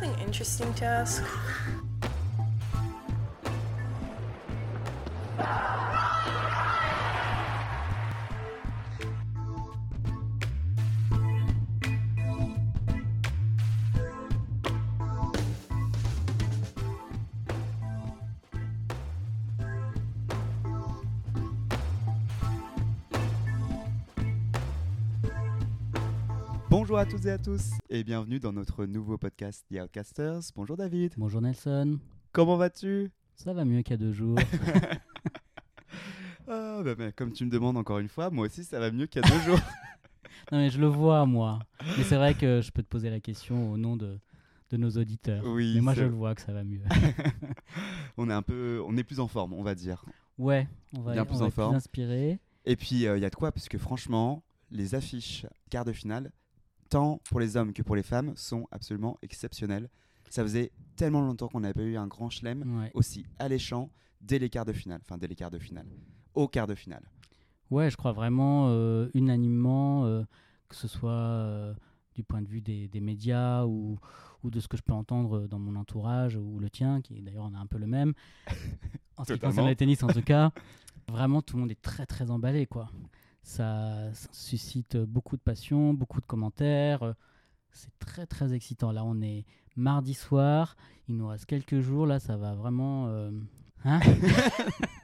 something interesting to ask? À toutes et à tous et bienvenue dans notre nouveau podcast The Outcasters. Bonjour David. Bonjour Nelson. Comment vas-tu? Ça va mieux qu'il y a deux jours. ah, bah, bah, Comme tu me demandes encore une fois, moi aussi ça va mieux qu'il y a deux jours. non mais je le vois moi. Mais c'est vrai que je peux te poser la question au nom de, de nos auditeurs. Oui, mais moi je le vois que ça va mieux. on est un peu, on est plus en forme, on va dire. ouais, on va, Bien on plus va en être forme. inspiré. Et puis il y a de quoi parce que franchement, les affiches quart de finale, tant pour les hommes que pour les femmes, sont absolument exceptionnelles. Ça faisait tellement longtemps qu'on n'avait pas eu un grand chelem Ouais. aussi alléchant dès les quarts de finale, enfin dès les quarts de finale, au quart de finale. ouais, je crois vraiment euh, unanimement, euh, que ce soit euh, du point de vue des, des médias ou, ou de ce que je peux entendre dans mon entourage ou le tien, qui d'ailleurs on a un peu le même. En ce qui concerne le tennis en tout cas, vraiment tout le monde est très très emballé quoi. Ça, ça suscite beaucoup de passion, beaucoup de commentaires. C'est très très excitant. Là on est mardi soir, il nous reste quelques jours, là ça va vraiment... euh, hein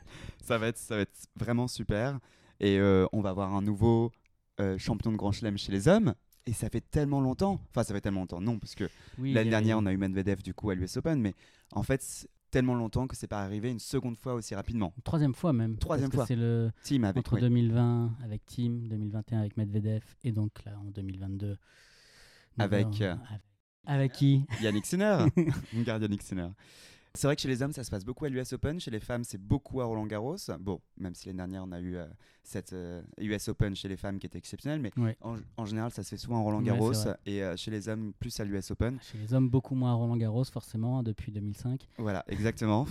Ça va être, ça va être vraiment super. Et euh, on va avoir un nouveau euh, champion de Grand Chelem chez les hommes. Et ça fait tellement longtemps. Enfin, ça fait tellement longtemps. Non, parce que Oui, l'année dernière, on a eu Medvedev du coup à l'US Open. Mais en fait, tellement longtemps que c'est pas arrivé une seconde fois aussi rapidement. Une troisième fois même. Troisième parce fois. C'est le Team avec. entre oui. 2020 avec Team, 2021 avec Medvedev et donc là en 2022 nous Avec, avons- euh, avec, avec qui? Yannick Sinner. Yannick Sinner. C'est vrai que chez les hommes, ça se passe beaucoup à l'US Open. Chez les femmes, c'est beaucoup à Roland Garros. Bon, même si l'année dernière, on a eu euh, cette euh, US Open chez les femmes qui était exceptionnelle. Mais Ouais. en, en général, ça se fait souvent à Roland Garros. et euh, chez les hommes, plus à l'US Open. Chez les hommes beaucoup moins à Roland Garros forcément hein, depuis 2005. Voilà, exactement.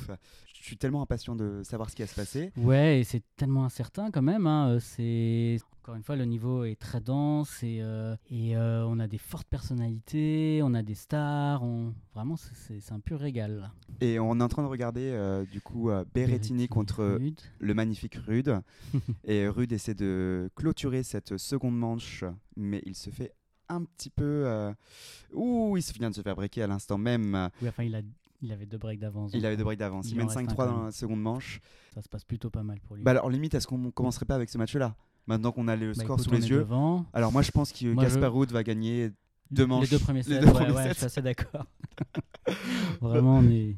Je suis tellement impatient de savoir ce qui va se passer. Ouais et c'est tellement incertain quand même. hein, euh, C'est encore une fois le niveau est très dense et, euh, et euh, on a des fortes personnalités, on a des stars, on... vraiment c'est- un pur régal. Et on est en train de regarder du coup euh, Berrettini Berrettini, contre Rude. le magnifique Rude. et Rude essaie de clôturer cette seconde manche, mais il se fait un petit peu. euh, Ouh, il se vient de se faire breaker à l'instant même. Oui, enfin il a il avait deux breaks d'avance. Il avait deux breaks d'avance. Il, mène reste un 5-3 quand dans la seconde manche. Ça se passe plutôt pas mal pour lui. Bah alors, limite, est-ce qu'on commencerait pas avec ce match-là? Maintenant qu'on a le Bah, score écoute, sous les yeux. devant. Alors, moi, je pense que Moi, je- Casper Ruud va gagner deux manches. Les deux premiers sets, deux ouais, premiers ouais, sets. je suis assez d'accord. Vraiment, on est.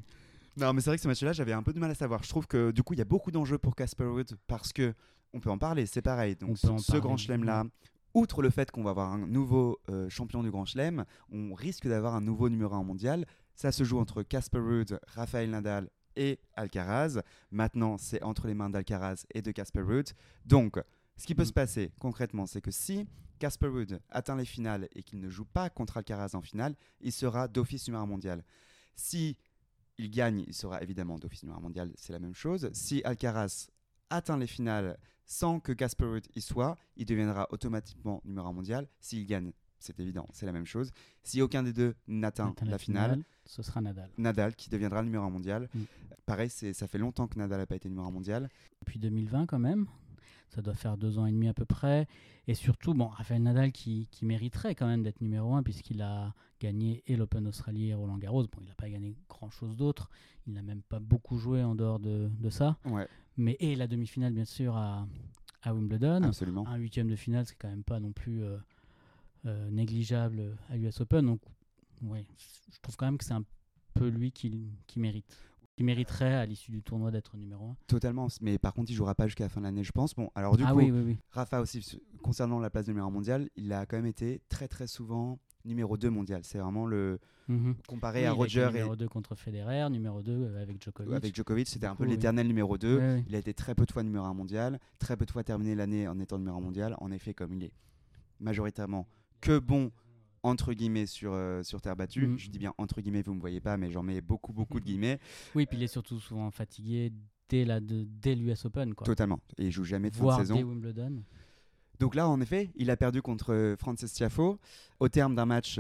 Non, mais c'est vrai que ce match-là, j'avais un peu de mal à savoir. Je trouve que du coup, il y a beaucoup d'enjeux pour Casper Ruud parce que on peut en parler, c'est pareil. Donc, On ce, ce Grand Chelem-là, outre le fait qu'on va avoir un nouveau euh, champion du Grand Chelem, on risque d'avoir un nouveau numéro 1 mondial. Ça se joue entre Casper Ruud, Rafael Nadal et Alcaraz. Maintenant, c'est entre les mains d'Alcaraz et de Casper Ruud. Donc, ce qui peut Mm. se passer concrètement, c'est que si Casper Ruud atteint les finales et qu'il ne joue pas contre Alcaraz en finale, il sera d'office numéro 1 mondial. Si il gagne, il sera évidemment d'office numéro 1 mondial, c'est la même chose. Si Alcaraz atteint les finales sans que Casper Ruud y soit, il deviendra automatiquement numéro 1 mondial. S'il gagne, c'est évident, c'est la même chose. Si aucun des deux n'atteint Atteint la, finale, ce sera Nadal. Nadal qui deviendra numéro 1 mondial. Mm. Pareil, ça fait longtemps que Nadal n'a pas été numéro 1 mondial. Depuis 2020, quand même. Ça doit faire deux ans et demi à peu près. Et surtout, bon, Rafael Nadal qui, qui mériterait quand même d'être numéro un puisqu'il a gagné et l'Open Australie et Roland Garros. Bon, il n'a pas gagné grand-chose d'autre. Il n'a même pas beaucoup joué en dehors de, de ça. Ouais, Mais et la demi-finale, bien sûr, à, à Wimbledon. absolument. Un huitième de finale, c'est quand même pas non plus euh, euh, négligeable à l'US Open. Donc, ouais, je trouve quand même que c'est un peu lui qui, qui mérite. Qui mériterait à l'issue du tournoi d'être numéro 1. Totalement. Mais par contre, il jouera pas jusqu'à la fin de l'année, je pense. Bon, alors du ah coup, oui, oui, oui. Rafa aussi, concernant la place de numéro 1 mondial, il a quand même été très très souvent numéro 2 mondial. C'est vraiment le Mhm. comparé à Roger et numéro 2 contre Federer, numéro 2 avec Djokovic. avec Djokovic, c'était un peu l'éternel numéro 2. Ouais, ouais. Il a été très peu de fois numéro 1 mondial, très peu de fois terminé l'année en étant numéro 1 mondial. En effet, comme il est majoritairement que bon entre guillemets sur, euh, sur terre battue, Mhm. je dis bien entre guillemets, vous me voyez pas, mais j'en mets beaucoup beaucoup de guillemets, Oui, puis il est surtout souvent fatigué dès la de, dès l'US Open, quoi. totalement. Et il joue jamais de fin de saison. dès Wimbledon. Donc là, en effet, il a perdu contre euh, Frances Tiafo au terme d'un match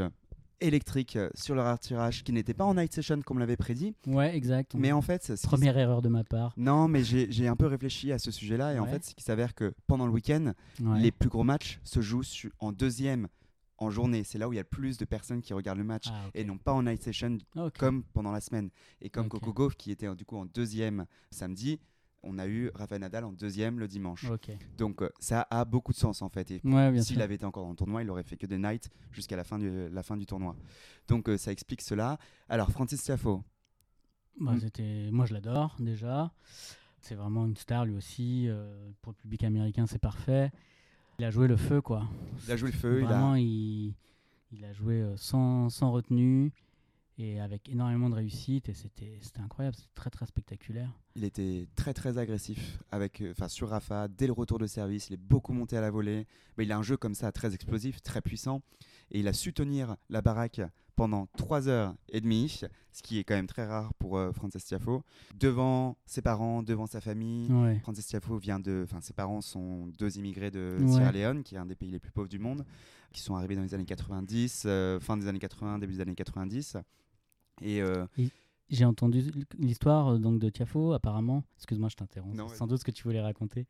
électrique euh, sur leur tirage qui n'était pas en night session comme l'avait prédit. Ouais, exact. Mais en fait, qui Première erreur de ma part. Non, mais j'ai un peu réfléchi à ce sujet-là et en fait, ce qui s'avère que pendant le week-end, Ouais. les plus gros matchs se jouent en deuxième en journée. C'est là où il y a le plus de personnes qui regardent le match Ah, et non pas en night session comme pendant la semaine. Et comme. Coco Gauff qui était du coup en deuxième samedi, on a eu Rafael Nadal en deuxième le dimanche. Donc euh, ça a beaucoup de sens en fait. Et Ouais, s'il avait été encore dans le tournoi, il aurait fait que des nights jusqu'à la fin du, la fin du tournoi. Donc euh, ça explique cela. Alors Francis Tiafo, Bah, Mm. Moi, je l'adore déjà. C'est vraiment une star lui aussi. euh, pour le public américain, c'est parfait. Il a joué le feu, quoi. il a joué le feu, il a- Vraiment, il, il a joué euh, sans, sans retenue et avec énormément de réussite. Et c'était, incroyable. C'était très, très spectaculaire. Il était très très agressif avec, euh, enfin sur Rafa dès le retour de service. Il est beaucoup monté à la volée. Mais il a un jeu comme ça très explosif, très puissant, et il a su tenir la baraque pendant 3 heures et demie, ce qui est quand même très rare pour euh, Frances Tiafo, devant ses parents, devant sa famille. Ouais. Frances Tiafo vient de, enfin ses parents sont deux immigrés de Ouais. Sierra Leone, qui est un des pays les plus pauvres du monde, qui sont arrivés dans les années 90, euh, fin des années 80, début des années 90. Et euh, J'ai entendu l'histoire euh, donc de Tiafo, apparemment. Excuse-moi, je t'interromps. C'est sans doute ce que tu voulais raconter.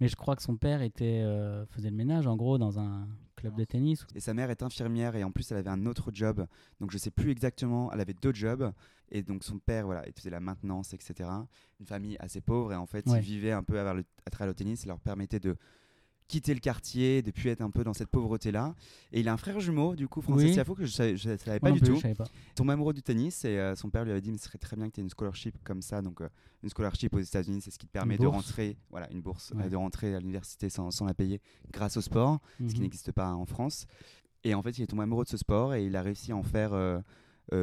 Mais je crois que son père était, faisait le ménage, en gros, dans un club de tennis. Et sa mère est infirmière et en plus elle avait un autre job. Donc je sais plus exactement, elle avait deux jobs. Et donc son père, voilà, il faisait la maintenance, etc. Une famille assez pauvre et en fait Ouais. ils vivaient un peu à, le, à travers le tennis. Ça leur permettait de quitter le quartier, de plus être un peu dans cette pauvreté-là. Et il a un frère jumeau, du coup, Francis Oui. Tiafo, que je savais, je savais pas du plus, tout. savais pas. Tombe amoureux du tennis et euh, son père lui avait dit mais ce serait très bien que tu aies une scholarship comme ça donc euh, une scholarship aux États-Unis c'est ce qui te permet de rentrer voilà une bourse Ouais. euh, de rentrer à l'université sans, sans la payer grâce au sport ce qui Mhm. n'existe pas en France et en fait il est tombé amoureux de ce sport et il a réussi à en faire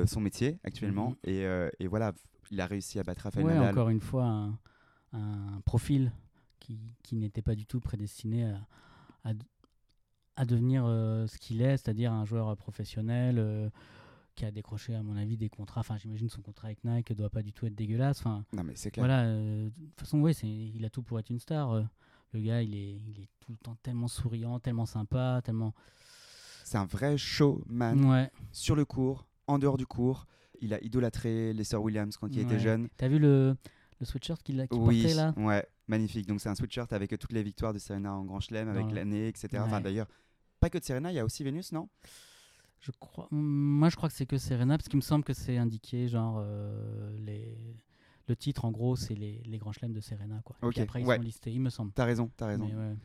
son métier actuellement Mhm. et, et voilà il a réussi à battre Rafael Ouais, Nadal encore une fois, un, un profil qui, qui n'était pas du tout prédestiné à, à, à devenir euh, ce qu'il est, c'est-à-dire un joueur professionnel euh, qui a décroché, à mon avis, des contrats. Enfin, j'imagine son contrat avec Nike ne doit pas du tout être dégueulasse. Enfin, non mais c'est clair voilà, euh, de toute façon, c'est, il a tout pour être une star. Le gars, il est, il est tout le temps tellement souriant, tellement sympa, tellement. c'est un vrai showman Ouais. sur le court en dehors du court il a idolâtré les sœurs Williams quand il était jeune T'as vu le, le sweatshirt qu'il, a, qu'il Oui, portait là ouais, magnifique. Donc c'est un sweatshirt avec toutes les victoires de Serena en Grand Chelem, avec l'année, etc. Enfin d'ailleurs, pas que de Serena, il y a aussi Vénus, non? Je crois, moi, je crois que c'est que Serena, parce qu'il me semble que c'est indiqué, genre, euh, les... le titre, en gros, c'est les, les grands chelems de Serena, quoi. Et Ok, puis après, ils ouais. sont listés, il me semble. T'as raison, t'as raison. Ouais.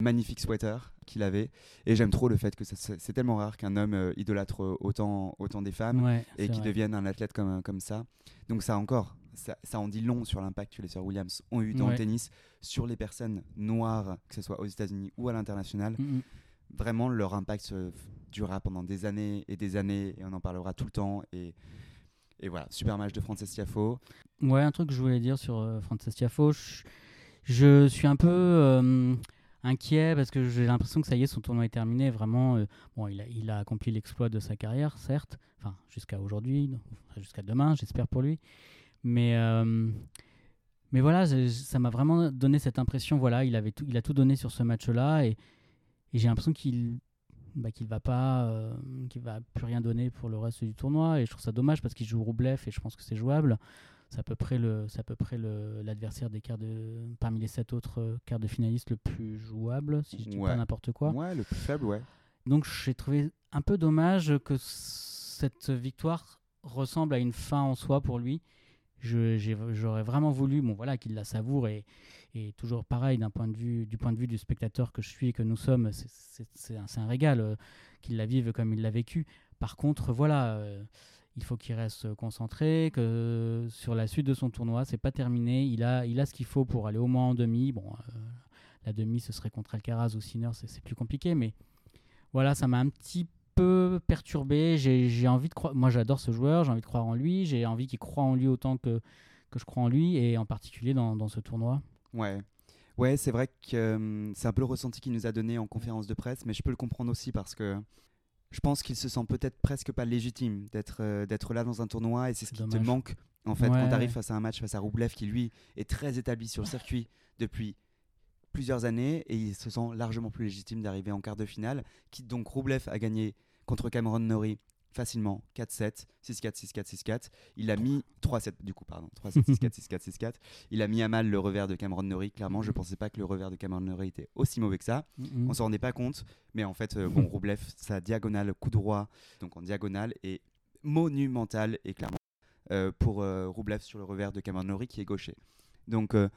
Magnifique sweater qu'il avait. Et j'aime trop le fait que c'est tellement rare qu'un homme euh, idolâtre autant, autant des femmes Ouais, et qu'il devienne un athlète comme, comme ça. Donc ça encore, ça, ça en dit long sur l'impact que les sœurs Williams ont eu dans le tennis, sur les personnes noires, que ce soit aux États-Unis ou à l'international. Mm, mm. vraiment leur impact se- durera pendant des années et des années et on en parlera tout le temps et, et voilà super match de Frances Tiafo Ouais, un truc que je voulais dire sur euh, Frances Tiafoe, je, je suis un peu euh, inquiet parce que j'ai l'impression que ça y est, son tournoi est terminé. Vraiment, euh, bon, il a, il a accompli l'exploit de sa carrière, certes, enfin jusqu'à aujourd'hui, jusqu'à demain, j'espère pour lui. Mais euh, mais voilà, ça m'a vraiment donné cette impression. Voilà, il avait tout, il a tout donné sur ce match-là et, et j'ai l'impression qu'il bah, qu'il va pas, euh, qu'il va plus rien donner pour le reste du tournoi. Et je trouve ça dommage parce qu'il joue Roublev et je pense que c'est jouable. C'est à peu près le, c'est à peu près le- l'adversaire des quarts de, parmi les sept autres euh, quarts de finalistes le plus jouable, si je dis Ouais. pas n'importe quoi. ouais le plus faible ouais Donc j'ai trouvé un peu dommage que cette victoire ressemble à une fin en soi pour lui. J'aurais vraiment voulu, bon voilà, qu'il la savoure et, et toujours pareil d'un point de vue, du point de vue du spectateur que je suis et que nous sommes, c'est- un, un régal euh, qu'il la vive comme il l'a vécu. Par contre, voilà, euh, il faut qu'il reste concentré, que sur la suite de son tournoi, c'est pas terminé. Il a, il a ce qu'il faut pour aller au moins en demi. Bon, euh, la demi, ce serait contre Alcaraz ou Sinner, c'est plus compliqué, mais voilà, ça m'a un petit peu perturbé. J'ai envie de croire. Moi, j'adore ce joueur, j'ai envie de croire en lui, j'ai envie qu'il croit en lui autant que, que je crois en lui, et en particulier dans, dans ce tournoi. ouais ouais c'est vrai que euh, c'est un peu le ressenti qu'il nous a donné en conférence de presse mais je peux le comprendre aussi parce que je pense qu'il se sent peut-être presque pas légitime d'être euh, d'être là dans un tournoi et c'est ce qui te dommage. manque en fait Ouais, quand tu arrives face à un match face à Roublev qui lui est très établi sur le circuit depuis plusieurs années et il se sent largement plus légitime d'arriver en quart de finale quitte donc Roublev a gagné contre Cameron Norrie facilement 4-7, 6-4, 6-4, 6-4. Il a mis 3-7 du coup, pardon, 3-7, 6-4, 6-4, 6-4. Il a mis à mal le revers de Cameron Norrie. Clairement, je pensais pas que le revers de Cameron Norrie était aussi mauvais que ça. Mhm. On s'en rendait pas compte, mais en fait, euh, bon, Roublev, sa diagonale coup droit, donc en diagonale, est monumentale et clairement euh, pour euh, Roublev sur le revers de Cameron Norrie qui est gaucher. Donc, euh,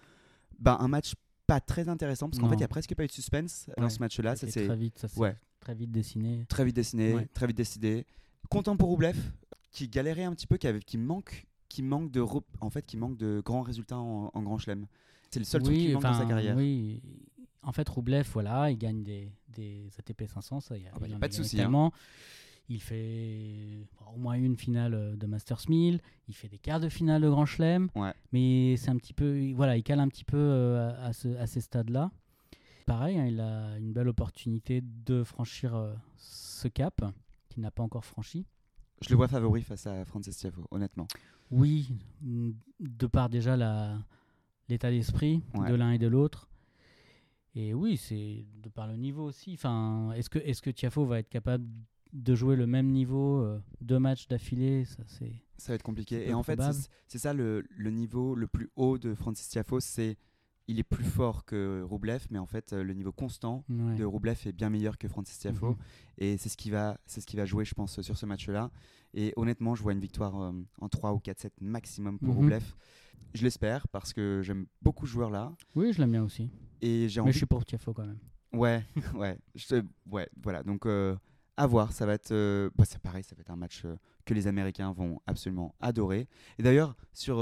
bah, un match pas très intéressant parce qu'en fait, il y a presque pas eu de suspense dans Ouais, ce match-là. Ça c'est très vite, ça ouais. Très vite dessiné. très vite dessiné, Ouais. très vite décidé. Content pour Roublev qui galérait un petit peu, qui, avait, qui manque, qui manque de, en fait, qui manque de grands résultats en, en Grand Chelem. C'est le seul truc qui manque dans sa carrière. Oui, en fait, Roublev, voilà, il gagne des, des ATP 500, ça, il y a, Ah bah, y a en pas de souci, hein. Il fait bon, au moins une finale euh, de Masters 1000, il fait des quarts de finale de Grand Chelem, Ouais. mais c'est un petit peu, voilà, il cale un petit peu euh, à ce- à ces stades-là. Pareil, hein, il a une belle opportunité de franchir euh, ce cap qu'il n'a pas encore franchi. Je le vois favori face à Frances Tiafoe, honnêtement. Oui, mm, de par déjà la- l'état d'esprit Ouais. de l'un et de l'autre. Et oui, c'est de par le niveau aussi. Enfin, est-ce que, est-ce que Tiafo va être capable de jouer le même niveau euh, deux matchs d'affilée? Ça, c'est Ça va être compliqué. Et en fait, probable. c'est c'est ça le, le niveau le plus haut de Francis Tiafoe, c'est il est plus fort que Roublev, mais en fait, euh, le niveau constant ouais. de Roublev est bien meilleur que Francis Tiafoe. Mhm. Et c'est ce qui va, c'est ce qui va jouer, je pense, sur ce match-là. Et honnêtement, je vois une victoire euh, en 3 ou 4-7 maximum pour Mhm. Roublev. Je l'espère parce que j'aime beaucoup ce joueur-là. Oui, je l'aime bien aussi. Et j'ai Mais envie. je suis pour Tiafo quand même. Ouais, ouais, je- ouais, voilà. Donc, euh, à voir. Ça va être, euh, bah, c'est pareil, ça va être un match que les Américains vont absolument adorer. Et d'ailleurs, sur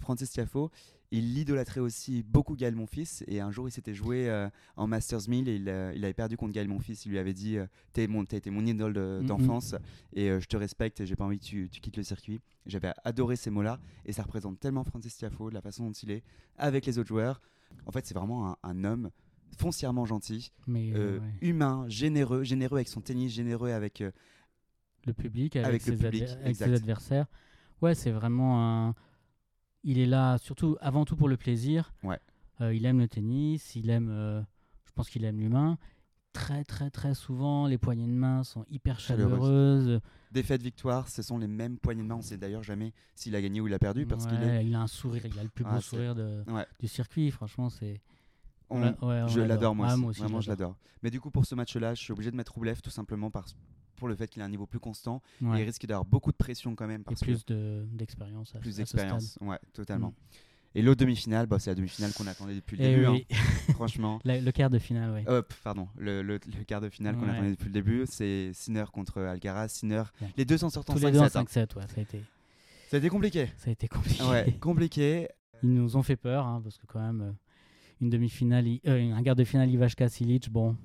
Francis Tiafoe, il idolâtrait aussi beaucoup Gaël Monfils. Et un jour, il s'était joué euh, en Masters 1000 et il, euh, il avait perdu contre Gaël Monfils. Il lui avait dit euh, T'es mon, mon idole de- d'enfance et euh, je te respecte et j'ai pas envie que tu, tu quittes le circuit. J'avais adoré ces mots-là et ça représente tellement Francis Tiafoe, de la façon dont il est avec les autres joueurs. En fait, c'est vraiment un, un homme foncièrement gentil, Mais ouais. humain, généreux, généreux avec son tennis, généreux avec. le public, avec, avec le ses, public, adver- avec ses adversaires. Ouais, c'est vraiment un. Il est là surtout avant tout pour le plaisir. Ouais. Euh, il aime le tennis, il aime. euh, je pense qu'il aime l'humain. Très très très souvent, les poignées de main sont hyper Chaleureuses. défaite, victoire, ce sont les mêmes poignées de main. On sait d'ailleurs jamais s'il a gagné ou il a perdu parce qu'il est. Il a un sourire, il a le plus beau Ah, sourire de, Ouais. du circuit. Franchement, c'est. On- l'a- ouais, on je l'adore moi, Ah, aussi. moi aussi. Vraiment, je l'adore. Mais du coup, pour ce match-là, je suis obligé de mettre Roublev tout simplement parce, pour le fait qu'il a un niveau plus constant. Et Ouais. il risque d'avoir beaucoup de pression quand même Et parce que plus de- d'expérience. plus d'expérience. Ouais, totalement. Mm. Et l'autre demi-finale, bah, c'est la demi-finale qu'on attendait depuis le Eh début. oui, hein, franchement. Le quart de finale, ouais. Hop, pardon, le, le- le quart de finale qu'on attendait depuis le début, c'est Sinner contre Alcaraz. Sinner, Ouais. les deux s'en sortent en Tous les deux en 5-7. hein. 5-7, ouais, ça a été, Ça a été compliqué. ça a été compliqué. Ouais, compliqué. Ils nous ont fait peur, hein, parce que quand même, euh, une demi-finale, euh, un quart de finale Ivashka Silic, bon,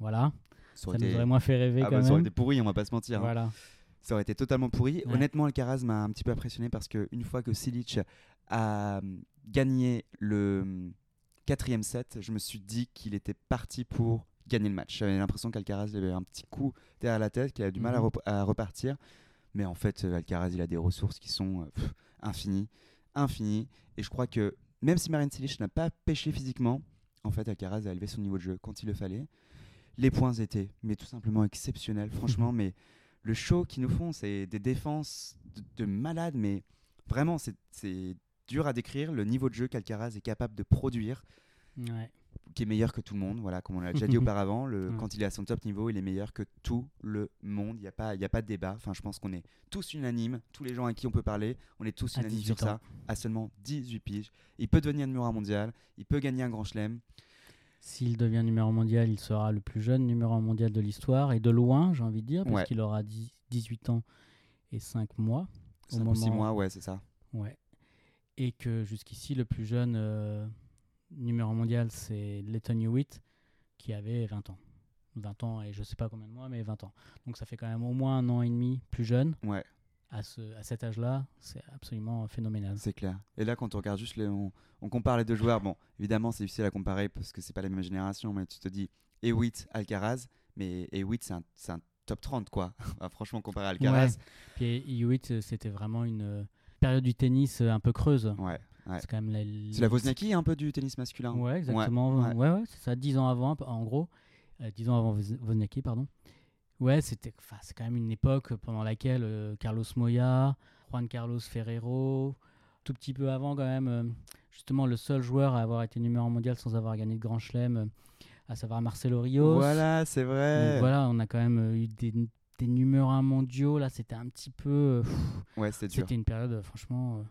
voilà, Ça nous aurait moins fait rêver ah quand bah, ça aurait même. été pourri, on va pas se mentir. hein. Voilà. Ça aurait été totalement pourri. Ouais. Honnêtement, Alcaraz m'a un petit peu impressionné parce que une fois que Silic a hum, gagné le hum, quatrième set, je me suis dit qu'il était parti pour gagner le match. J'avais l'impression qu'Alcaraz avait un petit coup derrière la tête, qu'il a du mal à, Mhm. rep- à repartir. Mais en fait, euh, Alcaraz, il a des ressources qui sont euh, pff, infinies, infinies. Et je crois que même si Marin Cilic n'a pas pêché physiquement, en fait, Alcaraz a élevé son niveau de jeu quand il le fallait. Les points étaient, mais tout simplement exceptionnels, franchement. mais le show qu'ils nous font, c'est des défenses de, de malades, mais vraiment, c'est- dur à décrire le niveau de jeu qu'Alcaraz est capable de produire, Ouais. qui est meilleur que tout le monde. Voilà, comme on l'a déjà dit auparavant, le, Ouais. quand il est à son top niveau, il est meilleur que tout le monde. Il n'y a, pas- y a pas de débat. Enfin, je pense qu'on est tous unanimes, tous les gens à qui on peut parler, on est tous unanimes 18 sur ans. ça. À seulement 18 piges, il peut devenir numéro un mondial, il peut gagner un grand chelem. S'il devient numéro mondial, il sera le plus jeune numéro mondial de l'histoire, et de loin, j'ai envie de dire, parce Ouais. qu'il aura 10 18 ans et 5 mois. Au 5 ou 6 moment- mois, ouais, c'est ça. Ouais. Et que jusqu'ici, le plus jeune euh, numéro mondial, c'est Letton Hewitt, qui avait 20 ans. 20 ans et je sais pas combien de mois, mais 20 ans. Donc ça fait quand même au moins un an et demi plus jeune. Ouais. À, ce, à cet âge-là, c'est absolument phénoménal. C'est clair. Et là, quand on regarde juste, les, on, on compare les deux joueurs. Bon, évidemment, c'est difficile à comparer parce que c'est pas la même génération, mais tu te dis Hewitt, Alcaraz, mais Hewitt, c'est un, un top 30, quoi. Franchement, comparé à Alcaraz. Puis Hewitt, euh, c'était vraiment une euh, période du tennis euh, un peu creuse. Ouais. ouais. C'est quand même la, la Wozniacki un peu du tennis masculin. Ouais, exactement. Ouais, Ouais, ouais. ouais, c'est ça. 10 ans avant, en gros. Euh, 10 ans avant Woz- Wozniacki, pardon. Ouais, c'était, enfin, c'est quand même une époque pendant laquelle euh, Carlos Moya, Juan Carlos Ferrero, tout petit peu avant quand même, euh, justement le seul joueur à avoir été numéro un mondial sans avoir gagné de Grand Chelem, euh, à savoir Marcelo Rios. Voilà, c'est vrai. Donc voilà, on a quand même eu des, des numéros un mondiaux. Là, c'était un petit peu. pff, Ouais, c'était dur. c'était une période, franchement.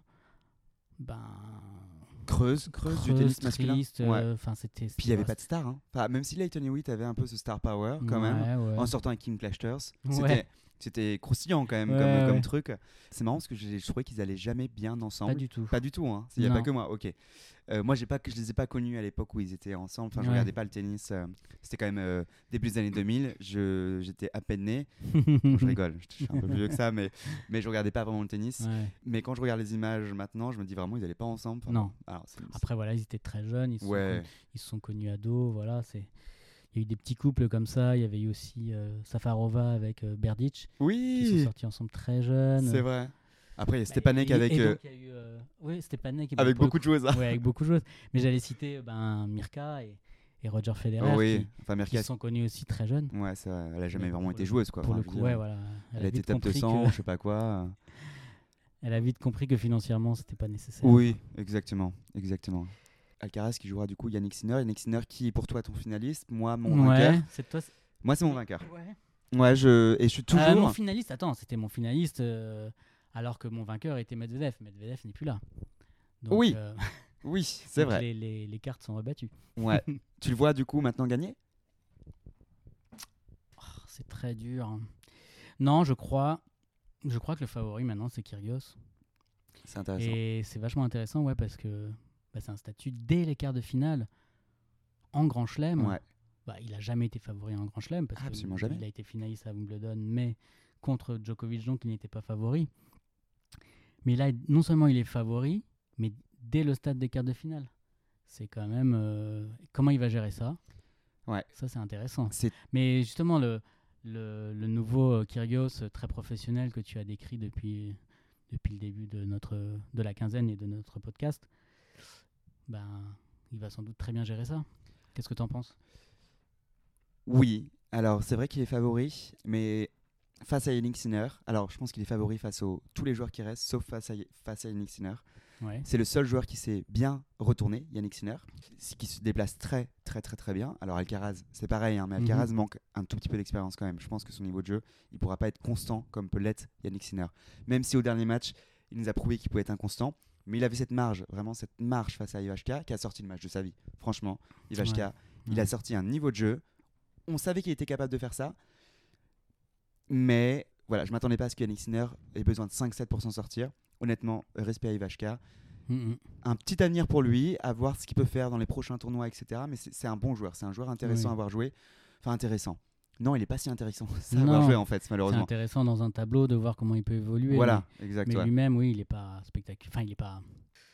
ben. Creuse, creuse, du creuse, tennis masculin. triste, Ouais. euh, c'était. Puis il n'y avait pas de star. Hein. Enfin, même si Leighton Hewitt avait un peu ce star power quand même, Ouais, en sortant avec Kim Clijsters, c'était, c'était croustillant quand même Ouais, comme, truc. C'est marrant parce que je, je trouvais qu'ils allaient jamais bien ensemble. Pas du tout. Pas du tout, hein. Il n'y a pas que moi, ok. Euh, moi, j'ai pas, je les ai pas connus à l'époque où ils étaient ensemble. Enfin, je regardais pas le tennis. euh, C'était quand même euh, début des années 2000. Je, j'étais à peine né. Je rigole, je suis un peu plus vieux que ça, mais, mais je regardais pas vraiment le tennis. Mais quand je regarde les images maintenant, je me dis vraiment, ils allaient pas ensemble. Enfin, Non. alors, Après, voilà, ils étaient très jeunes. Ils se, sont, ouais, ils sont connus ados. Voilà, c'est. Il y a eu des petits couples comme ça. Il y avait eu aussi euh, Safarova avec euh, Berdic, qui sont oui, sortis ensemble très jeunes. c'est vrai. Après, il y a Bah, Stepanek et- avec, et euh, donc, il y a eu, euh, oui, Stepanek. avec beaucoup de choses. hein. Ouais, avec beaucoup de choses. Mais j'allais citer ben, Mirka et, et Roger Federer oui, qui, enfin, qui Merkel, se sont connus aussi très jeunes. ouais, ça, elle a jamais Mais vraiment été joueuse, quoi. Pour Enfin, le coup, ouais, voilà. Elle a été top compris 200, que- je sais pas quoi. elle a vite compris que financièrement, c'était pas nécessaire. Oui, exactement, exactement. Alcaraz qui jouera du coup Yannick Sinner. Yannick Sinner qui est pour toi ton finaliste, moi mon ouais, vainqueur. c'est toi. Moi c'est mon vainqueur. Ouais. Ouais, je et je suis toujours. Euh, mon finaliste, attends, c'était mon finaliste, euh, alors que mon vainqueur était Medvedev. Medvedev n'est plus là. Donc, Oui, euh, Oui, c'est vrai. Les, les- les cartes sont rebattues. Ouais. tu le vois du coup maintenant gagner? Oh, c'est très dur. hein. Non, je crois, je crois que le favori maintenant, c'est Kyrgios. C'est intéressant. Et c'est vachement intéressant, ouais, parce que bah, c'est un statut dès les quarts de finale en Grand Chelem. Ouais. Bah, il a jamais été favori en Grand Chelem parce Absolument qu'il jamais. il a été finaliste à Wimbledon, mais contre Djokovic, donc il n'était pas favori. Mais là, non seulement il est favori, mais dès le stade des quarts de finale. C'est quand même euh, comment il va gérer ça? Ouais. Ça c'est intéressant. Mais justement le le, le nouveau euh, Kyrgios euh, très professionnel que tu as décrit depuis depuis le début de notre de la quinzaine et de notre podcast, ben il va sans doute très bien gérer ça. Qu'est-ce que tu en penses? Oui. Alors c'est vrai qu'il est favori, mais face à Yannick Sinner, alors je pense qu'il est favori face aux tous les joueurs qui restent, sauf face à, face à Yannick Sinner. Ouais. C'est le seul joueur qui s'est bien retourné, Yannick Sinner, qui se déplace très très très très bien. Alors Alcaraz, c'est pareil, hein, mais Mhm. Alcaraz manque un tout petit peu d'expérience quand même. Je pense que son niveau de jeu, il pourra pas être constant comme peut l'être Yannick Sinner. Même si au dernier match, il nous a prouvé qu'il pouvait être inconstant, mais il avait cette marge, vraiment cette marge face à Ivashka, qui a sorti le match de sa vie. Franchement, Ivashka, il a sorti un niveau de jeu. On savait qu'il était capable de faire ça, mais voilà, je m'attendais pas à ce que Yannick Sinner ait besoin de 5-7 pour s'en sortir. Honnêtement, respect à Ivashka un petit avenir pour lui, à voir ce qu'il peut faire dans les prochains tournois, etc. Mais c'est c'est un bon joueur, c'est un joueur intéressant Oui. à avoir joué. Enfin, intéressant. Non, il est pas si intéressant ça Non. joué en fait, C'est malheureusement. intéressant dans un tableau de voir comment il peut évoluer. Voilà, Mais, exact. mais lui-même, oui, il est pas spectaculaire. Enfin, il est pas.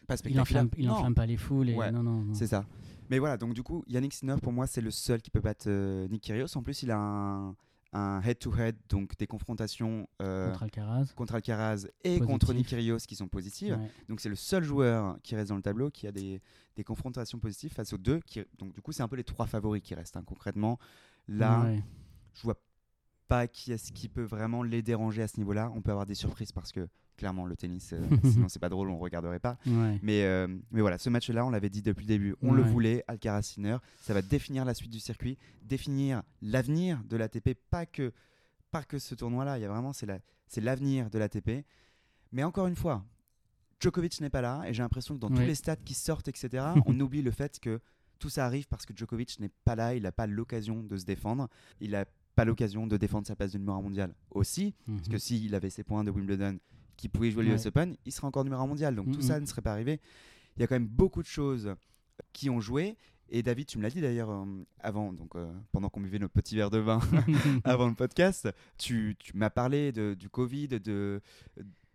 Pas spectaculaire. il Non, enflamme pas les foules. Et... Ouais, Non, non, non. C'est ça. Mais voilà, donc du coup, Yannick Sinner, pour moi, c'est le seul qui peut battre euh, Nick Kyrgios. En plus, il a un un head-to-head, donc des confrontations euh, Contre Alcaraz. contre Alcaraz et Positif. contre Nick Kyrgios qui sont positives. Ouais. Donc c'est le seul joueur qui reste dans le tableau qui a des, des confrontations positives face aux deux. Qui, donc du coup, c'est un peu les trois favoris qui restent. hein. Concrètement, là, Ouais. Je vois pas qui est-ce qui peut vraiment les déranger à ce niveau-là. On peut avoir des surprises parce que clairement le tennis, euh, sinon c'est pas drôle, on regarderait pas. Ouais. Mais, euh, mais voilà, ce match-là, on l'avait dit depuis le début, on le voulait, Alcaraz Sinner, ça va définir la suite du circuit, définir l'avenir de l'ATP, pas que pas que ce tournoi-là. Il y a vraiment c'est la, c'est l'avenir de l'ATP. Mais encore une fois, Djokovic n'est pas là et j'ai l'impression que dans tous les stats qui sortent, etc., on oublie le fait que tout ça arrive parce que Djokovic n'est pas là, il n'a pas l'occasion de se défendre, il n'a pas l'occasion de défendre sa place de numéro un mondial aussi, parce que Mhm. s'il avait ses points de Wimbledon, qui pouvait jouer l'US Ouais. Open, il serait encore numéro un mondial. Donc tout Mhm. ça ne serait pas arrivé. Il y a quand même beaucoup de choses qui ont joué. Et David, tu me l'as dit d'ailleurs euh, avant, donc euh, pendant qu'on buvait nos petits verres de vin avant le podcast, tu, tu m'as parlé de, du Covid, de,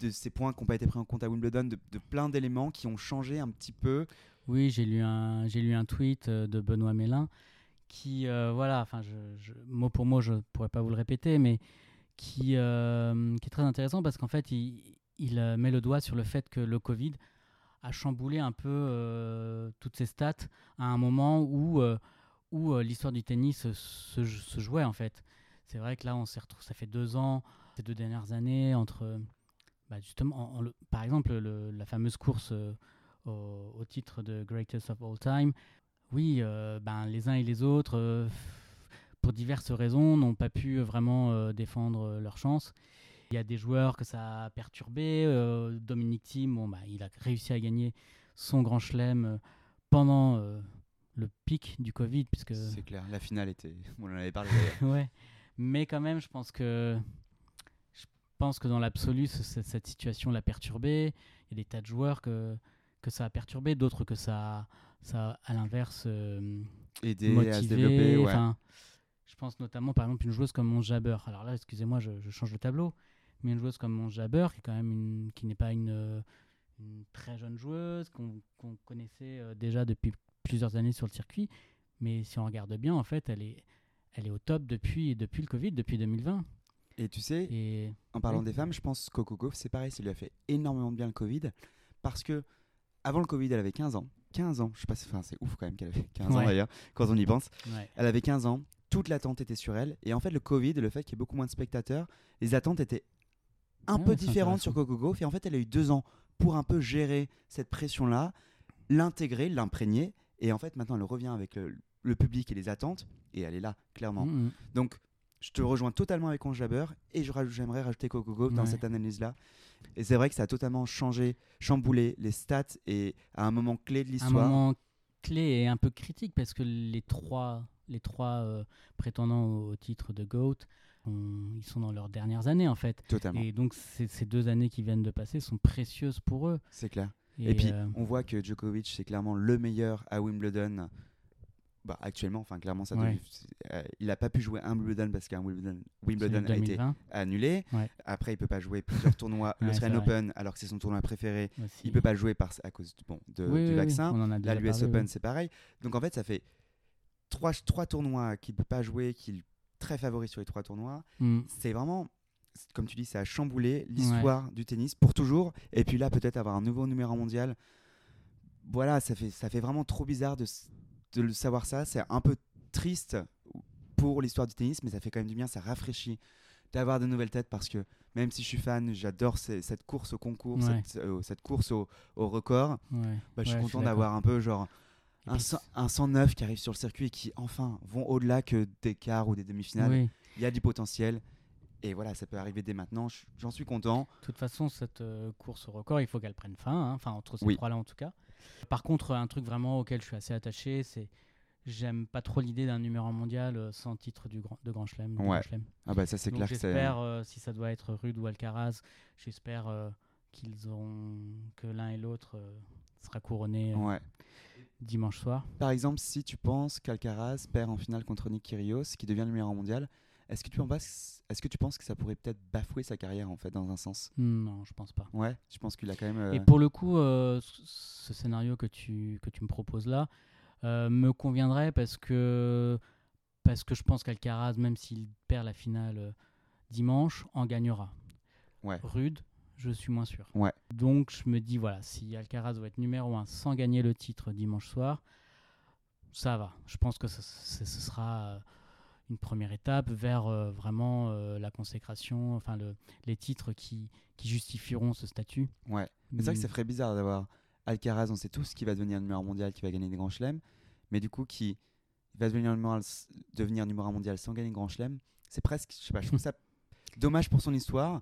de ces points qui n'ont pas été pris en compte à Wimbledon, de, de plein d'éléments qui ont changé un petit peu. Oui, j'ai lu un, j'ai lu un tweet euh, de Benoît Mélin qui, euh, voilà, enfin, je, mot pour mot, je pourrais pas vous le répéter, mais qui, euh, qui est très intéressant parce qu'en fait, il, il, euh, met le doigt sur le fait que le Covid a chamboulé un peu toutes ces stats à un moment où, où l'histoire du tennis se, jouait en fait. c'est vrai que là, on s'est retrouvé, ça fait deux ans, ces deux dernières années, entre, bah, justement, par exemple, le- la fameuse course au titre de Greatest of All Time. Oui, euh, ben, les uns et les autres, euh, pour diverses raisons, n'ont pas pu vraiment euh, défendre leur chance. Il y a des joueurs que ça a perturbé. Dominic Thiem, bon, bah, il a réussi à gagner son grand chelem pendant euh, le pic du Covid, puisque C'est clair, la finale était. On en avait parlé ouais. Mais quand même, je pense que je pense que dans l'absolu, ce- ce- cette situation l'a perturbé. Il y a des tas de joueurs que, que ça a perturbé, d'autres que ça, a- ça à l'inverse euh, Aider à se développer, ouais. Je pense notamment par exemple une joueuse comme Mon Jabber. Alors là, excusez-moi, je, je change le tableau, mais une joueuse comme Mon Jabber, qui est quand même une, qui n'est pas une, euh, une très jeune joueuse qu'on qu'on connaissait euh, déjà depuis plusieurs années sur le circuit, mais si on regarde bien, en fait, elle est elle est au top depuis depuis le Covid, depuis 2020. Et tu sais, Et En parlant des femmes, je pense Coco Gauff, c'est pareil, ça lui a fait énormément de bien le Covid. Parce que avant le Covid, elle avait 15 ans. 15 ans, je sais pas, enfin, c'est ouf quand même qu'elle avait 15 ans d'ailleurs, quand on y pense. ouais, Elle avait 15 ans, toute l'attente était sur elle. Et en fait, le Covid, le fait qu'il y ait beaucoup moins de spectateurs, les attentes étaient un Ouais, peu différentes sur. Coco Gauff. Et en fait, elle a eu deux ans pour un peu gérer cette pression-là, l'intégrer, l'imprégner. Et en fait, maintenant, elle revient avec le, le public et les attentes. Et elle est là, clairement. Mm, mm. Donc, je te rejoins totalement avec Ange Jabber et j'aimerais rajouter Coco Gauff dans cette analyse-là. Et c'est vrai que ça a totalement changé, chamboulé les stats et à un moment clé de un l'histoire. moment clé et un peu critique parce que les trois, les trois euh, prétendants au titre de GOAT, on- ils sont dans leurs dernières années en fait. Totalement, Et donc ces, ces deux années qui viennent de passer sont précieuses pour eux. c'est clair. Et, Et, puis, euh, on voit que Djokovic, c'est clairement le meilleur à Wimbledon. Bah, actuellement, enfin, clairement, ça Ouais. euh, il n'a pas pu jouer un Wimbledon parce qu'un Wimbledon, Wimbledon a été 2020 annulé. Ouais. Après, il peut pas jouer plusieurs tournois. Ouais, L'Australian. Open, alors que c'est son tournoi préféré, aussi. il peut pas le jouer par, à cause bon, de- Oui, oui, du oui, vaccin. on en a Là, déjà l'US parlé, Open, oui. c'est pareil. Donc en fait, ça fait trois, trois tournois qu'il ne peut pas jouer, qu'il est très favori sur les trois tournois. Mm. C'est vraiment, comme tu dis, ça a chamboulé l'histoire du tennis pour toujours. Et puis là, peut-être avoir un nouveau numéro mondial. Voilà, ça fait, ça fait vraiment trop bizarre de, de le savoir ça. C'est un peu triste pour l'histoire du tennis, mais ça fait quand même du bien, ça rafraîchit d'avoir de nouvelles têtes parce que même si je suis fan, j'adore cette course au concours, Ouais. cette, euh, cette course au, au record. Ouais. Bah, je suis Ouais, content d'avoir un peu genre un, puis, sang- un 109 qui arrive sur le circuit et qui enfin vont au-delà que des quarts ou des demi-finales. oui. Il y a du potentiel et voilà, ça peut arriver dès maintenant. Je- J'en suis content. De toute façon, cette euh, course au record, il faut qu'elle prenne fin, hein, enfin entre ces Oui. trois-là en tout cas. Par contre, un truc vraiment auquel je suis assez attaché, c'est j'aime pas trop l'idée d'un numéro mondial euh, sans titre du grand, de Grand Chelem. Ouais. Ah bah ça c'est clair j'espère, euh, si ça doit être Rude ou Alcaraz, j'espère euh, qu'ils auront que l'un et l'autre euh, sera couronné ouais. dimanche soir. Par exemple, si tu penses qu'Alcaraz perd en finale contre Nick Kyrgios, qui devient numéro mondial, est-ce que tu penses est-ce que tu penses que ça pourrait peut-être bafouer sa carrière en fait dans un sens? Non, je pense pas. Ouais, je pense qu'il a quand même euh, Et pour le coup, euh, ce- scénario que tu, que tu me proposes là euh, me conviendrait parce que, parce que je pense qu'Alcaraz, même s'il perd la finale euh, dimanche, en gagnera. Ouais. Rude, je suis moins sûr. Ouais. Donc je me dis, voilà, si Alcaraz doit être numéro 1 sans gagner le titre dimanche soir, ça va. Je pense que ce, ce- ce sera euh, une première étape vers euh, vraiment euh, la consécration, enfin le, les titres qui, qui justifieront ce statut. Ouais. Mais c'est vrai que ça Mm. ferait bizarre d'avoir Alcaraz, on sait tous qu'il va devenir numéro mondial, qui va gagner des grands chelems, mais du coup qui va devenir numéro un, devenir numéro mondial sans gagner de grand chelem. C'est presque, je sais pas, je trouve ça dommage pour son histoire,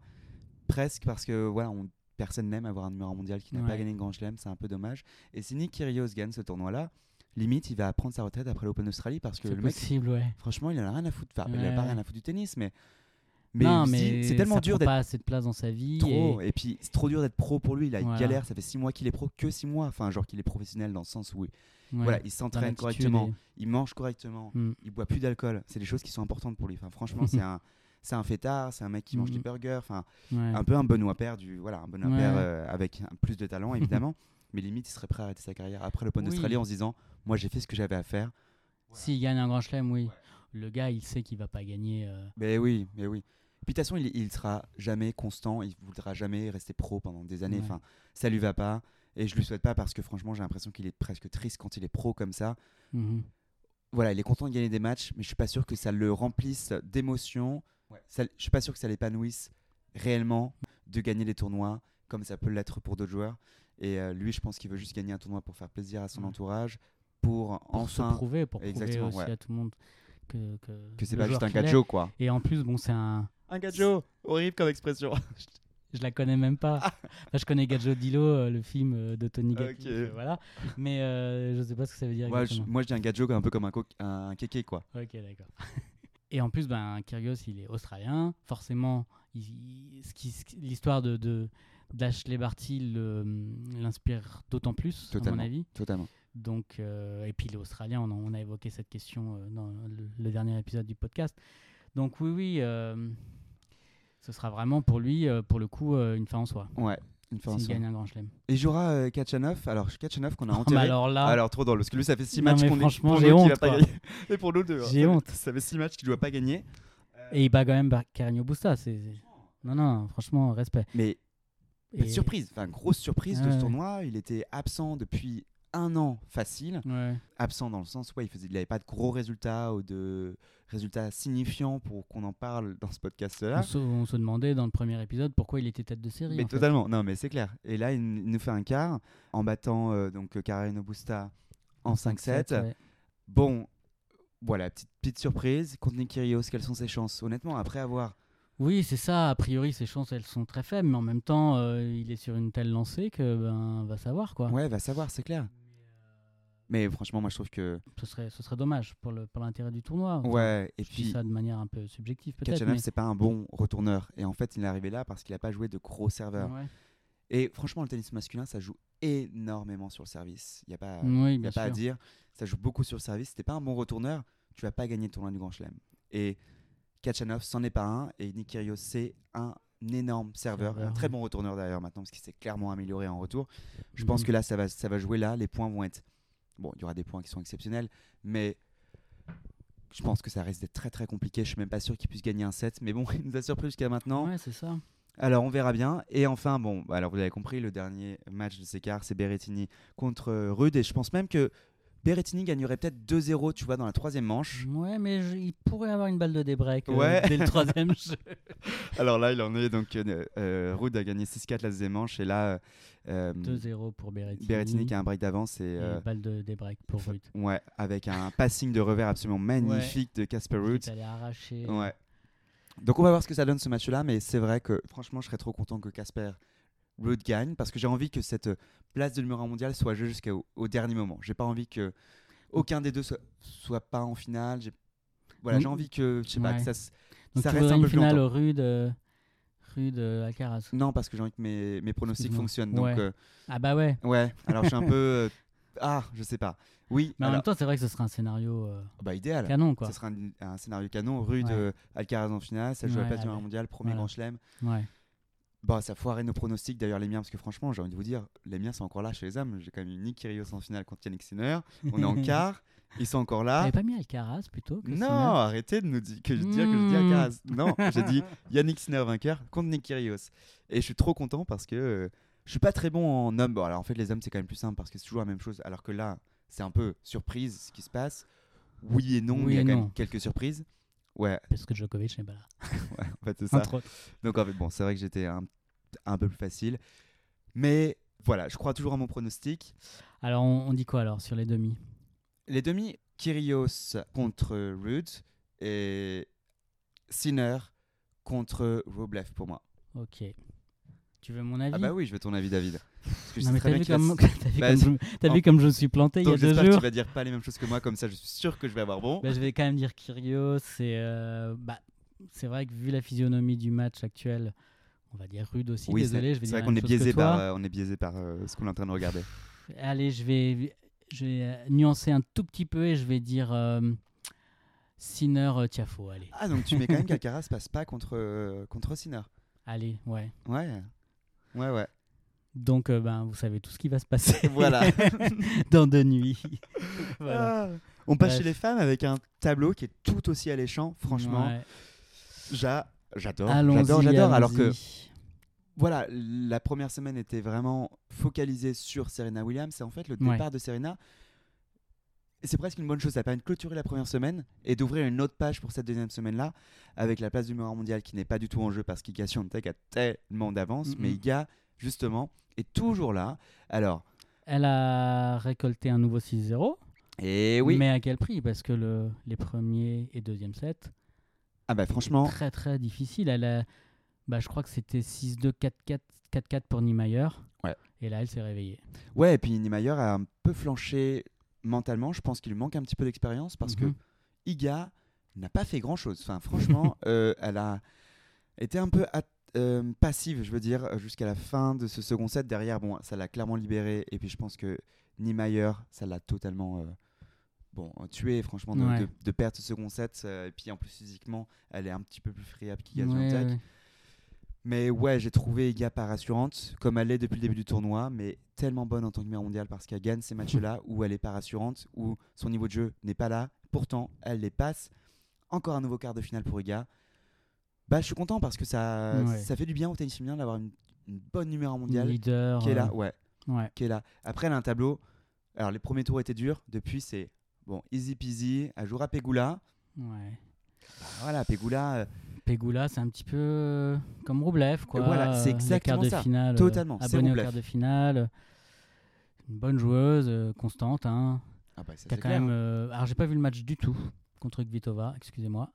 presque parce que voilà, on, personne n'aime avoir un numéro un mondial qui n'a pas gagné de grand chelem, c'est un peu dommage. Et si Nick Kyrgios gagne ce tournoi-là, limite il va prendre sa retraite après l'Open d'Australie parce que le mec, possible, ouais. franchement, il en a rien à foutre. Enfin, il a Ouais. pas rien à foutre du tennis, mais mais, mais c'est tellement ça dur d'être pas assez de place dans sa vie. trop et- et, puis c'est trop dur d'être pro pour lui il a une Voilà. galère ça fait six mois qu'il est pro que six mois enfin genre qu'il est professionnel dans le sens où ouais, voilà il s'entraîne correctement et- il mange correctement Mm. il boit plus d'alcool c'est des choses qui sont importantes pour lui enfin franchement c'est un c'est un fêtard c'est un mec qui mange des burgers enfin Ouais. un peu un Benoît Père du voilà un Benoît Ouais. Père euh, avec un- plus de talent évidemment mais limite il serait prêt à arrêter sa carrière après l'Open Oui. d'Australie en se disant moi j'ai fait ce que j'avais à faire S'il gagne un grand chelem, oui. Le gars, il sait qu'il va pas gagner. euh, mais oui mais oui puis de toute façon il, il sera jamais constant il voudra jamais rester pro pendant des années Ouais. enfin ça lui va pas et je lui souhaite pas parce que franchement j'ai l'impression qu'il est presque triste quand il est pro comme ça mhm. voilà, il est content de gagner des matchs, mais je suis pas sûr que ça le remplisse d'émotions. Ça- Je suis pas sûr que ça l'épanouisse réellement de gagner des tournois comme ça peut l'être pour d'autres joueurs. Et euh, lui, je pense qu'il veut juste gagner un tournoi pour faire plaisir à son Ouais. entourage, pour, Pour enfin se prouver, pour prouver Exactement, aussi ouais. à tout le monde que, que, que c'est pas juste un gadget quoi. Et en plus, bon, c'est un. Un gadget, horrible comme expression. Je la connais même pas. Enfin, je connais Gadjo Dilo, euh, le film euh, de Tony Gatti. Euh, voilà. Mais euh, je sais pas ce que ça veut dire Moi, je, exactement. moi, je dis un gadget un peu comme un, co- un kéké quoi. Ok, d'accord. Et en plus, ben, Kyrgios, il est australien. Forcément, l'histoire de, de d'Ashley Barty le- l'inspire d'autant plus, à mon avis. Totalement. Donc, euh, et puis il est australien, on, a- on a évoqué cette question euh, dans le, le dernier épisode du podcast. Donc oui, oui, euh, ce sera vraiment pour lui, pour le coup, une fin en soi. Ouais, une fin en soi. gagne un grand chelem. Et il jouera euh, Kachanov. Alors, Kachanov qu'on a Oh, enterré. alors là, Alors trop drôle parce que lui ça fait 6 Non, matchs qu'on est franchement, j'ai honte, pas. Et pour nous deux. hein. J'ai honte. Ça fait 6 matchs qu'il doit pas gagner. et il bat quand même Carreño Busta. C'est... Non, non, franchement, respect. Mais Et- surprise, enfin grosse surprise de ce tournoi. Il était absent depuis un an facile. Ouais. Absent dans le sens ouais, il faisait, il avait pas de gros résultats ou de résultats signifiants pour qu'on en parle dans ce podcast-là. On, se, on se demandait dans le premier épisode pourquoi il était tête de série. Mais fait. totalement, non mais c'est clair. Et là il, il nous fait un quart en battant euh, donc euh, Busta en 5-7. ouais. Bon, voilà, petite, petite surprise. Contre Nick Kyrgios, quelles sont ses chances? Honnêtement, après avoir Oui, c'est ça. A priori, ses chances, elles sont très faibles, mais en même temps, euh, il est sur une telle lancée que ben, va savoir quoi. Ouais, va savoir, c'est clair. Mais franchement, moi je trouve que. Ce serait, ce serait dommage pour le, pour l'intérêt du tournoi. Enfin, Ouais, et je dis puis ça de manière un peu subjective peut-être. Kachanov, mais- c'est pas un bon retourneur. Et en fait, il est arrivé là parce qu'il a pas joué de gros serveurs. Ouais. Et franchement, le tennis masculin, ça joue énormément sur le service. Il n'y a pas, Oui, y a pas à dire. Ça joue beaucoup sur le service. Si t'es pas un bon retourneur, tu vas pas gagner le tournoi du Grand Chelem. Et Kachanov, c'en est pas un. Et Nick Kyrgios, c'est un énorme serveur. Serveur, un très bon retourneur d'ailleurs maintenant parce qu'il s'est clairement amélioré en retour. Je pense Mhm. que là, ça va, ça va jouer là. Les points vont être. Bon, il y aura des points qui sont exceptionnels, mais je pense que ça risque d'être très très compliqué. Je suis même pas sûr qu'il puisse gagner un set, mais bon, il nous a surpris jusqu'à maintenant. Ouais, c'est ça. Alors on verra bien. Et enfin, bon, bah, alors vous l'avez compris, le dernier match de ces quarts, c'est Berrettini contre Rude. Et je pense même que Berrettini gagnerait peut-être 2-0, tu vois, dans la troisième manche. Ouais, mais je- il pourrait avoir une balle de débreak euh, Ouais. dès le troisième jeu. Alors là, il en est. Donc euh, euh, Rude a gagné 6-4 la deuxième manche. Et là, euh, 2-0 pour Berrettini. Berrettini qui a un break d'avance. Et, et euh, balle de débreak pour Ruud. ouais, avec un passing de revers absolument magnifique de Casper Ruud. Il allait arracher. Ouais. Donc on va voir ce que ça donne ce match-là, mais c'est vrai que franchement, je serais trop content que Casper Ruud gagne parce que j'ai envie que cette place de numéro 1 mondial soit jouée jusqu'au au dernier moment. J'ai pas envie que aucun des deux soit, soit pas en finale. J'ai voilà, j'ai envie que je sais pas Ouais. que ça, Donc ça tu reste un une plus finale longtemps. Ruud, euh, Ruud euh, Alcaraz. Non, parce que j'ai envie que mes, mes pronostics fonctionnent. Donc euh, Ah bah ouais. ouais. Alors je suis un peu euh, ah, je sais pas. Oui, Mais en même temps, c'est vrai que ce serait un scénario euh, bah idéal. canon quoi. Ce sera un, un scénario canon. Rude, Ouais. euh, Alcaraz en finale, ça joue à la Ouais, place du allez. numéro 1 mondial, premier Voilà. grand chelem. Ouais. Bah, ça foirait nos pronostics, d'ailleurs, les miens, parce que franchement, j'ai envie de vous dire, les miens sont encore là chez les hommes. J'ai quand même eu Nick Kyrgios en finale contre Yannick Sinner. On est en quart, ils sont encore là. T'avais pas mis Alcaraz plutôt que Non, Sinner arrêtez de nous di- que je dire que je dis Hmm. Alcaraz. Non, j'ai dit Yannick Sinner vainqueur contre Nick Kyrgios. Et je suis trop content parce que euh, je suis pas très bon en hommes. Bon, alors en fait, les hommes, c'est quand même plus simple parce que c'est toujours la même chose. Alors que là, c'est un peu surprise ce qui se passe. Oui et non, Oui il y a quand non. même quelques surprises. Ouais, Parce que Djokovic n'est pas là. ouais, en fait, c'est ça. Entre autres. Donc en fait, bon, c'est vrai que j'étais un, un peu plus facile. Mais voilà, je crois toujours à mon pronostic. Alors on, on dit quoi alors sur les demi? Les demi, Kyrgios contre Rude et Sinner contre Rublev pour moi. Ok. Tu veux mon avis? Ah bah oui, je veux ton avis, David. Non mais t'as vu, comme... vu Bah, comme je... t'as en- vu comme je me suis planté il y a deux j'espère que jours tu vas dire pas les mêmes choses que moi, comme ça je suis sûr que je vais avoir bon. Bah, je vais quand même dire Kyrgios. C'est euh, bah, c'est vrai que vu la physionomie du match actuel, on va dire rude aussi. oui, Désolé, c'est je vais c'est dire vrai la qu'on même est biaisé par, euh, on est biaisé par euh, ce qu'on est en train de regarder. Allez, je vais, je vais euh, nuancer un tout petit peu et je vais dire euh, Sinner euh, Tiafo. Allez, Ah donc tu mets quand même qu'Alcaraz passe pas contre euh, contre Sinner. allez, ouais. Ouais, ouais, ouais. Donc, euh, ben, vous savez tout ce qui va se passer. Voilà. dans deux nuits. voilà. Ah. On passe Bref. chez les femmes avec un tableau qui est tout aussi alléchant. Franchement, Ouais. j'adore, j'adore, j'adore. Alors que voilà, la première semaine était vraiment focalisée sur Serena Williams. Et en fait, le Ouais. départ de Serena, c'est presque une bonne chose. Ça permet de clôturer la première semaine et d'ouvrir une autre page pour cette deuxième semaine-là, avec la place du numéro mondial qui n'est pas du tout en jeu parce qu'Iga Swiatek a tellement d'avance, Mhm. mais Iga, justement, est toujours là. Alors, Elle a récolté un nouveau 6-0. et oui. Mais à quel prix? Parce que le, les premiers et deuxième sets, Ah bah franchement, très très difficile. Elle a, bah, je crois que c'était 6-2, 4-4, 4-4 pour Niemeyer. Ouais. Et là, elle s'est réveillée. ouais, et puis Niemeyer a un peu flanché mentalement. Je pense qu'il lui manque un petit peu d'expérience parce que Mhm. Iga n'a pas fait grand chose. Enfin, franchement, euh, elle a été un peu at- euh, passive, je veux dire, jusqu'à la fin de ce second set. Derrière, bon, ça l'a clairement libérée. Et puis, je pense que Niemeyer, ça l'a totalement euh, bon, tué, franchement, de, Ouais. de- de perdre ce second set. euh, et puis, en plus, physiquement, elle est un petit peu plus friable qu'Iga Ouais, ouais. Mais ouais, j'ai trouvé Iga pas rassurante, comme elle l'est depuis le début du tournoi, mais tellement bonne en tant que numéro mondial parce qu'elle gagne ces matchs-là où elle est pas rassurante, où son niveau de jeu n'est pas là. Pourtant, elle les passe. Encore un nouveau quart de finale pour Iga. Bah, je suis content parce que ça, Ouais. ça fait du bien au tennis féminin d'avoir une, une bonne numéro mondial Leader. qui est là. euh, Ouais, ouais. qui est là. Après, elle a un tableau. Alors, les premiers tours étaient durs. Depuis, c'est bon, easy peasy. Elle jouera Pegula. ouais. Bah, voilà, Pegula, euh, Pegula, c'est un petit peu euh, comme Roublev, quoi. Voilà, c'est exactement quarts de ça. Finale, Totalement, c'est abonnée au quart de finale. Une bonne joueuse, constante. Hein, ah bah, ça, qui a c'est quand clair. même. euh, alors, j'ai pas vu le match du tout contre Kvitova, excusez-moi.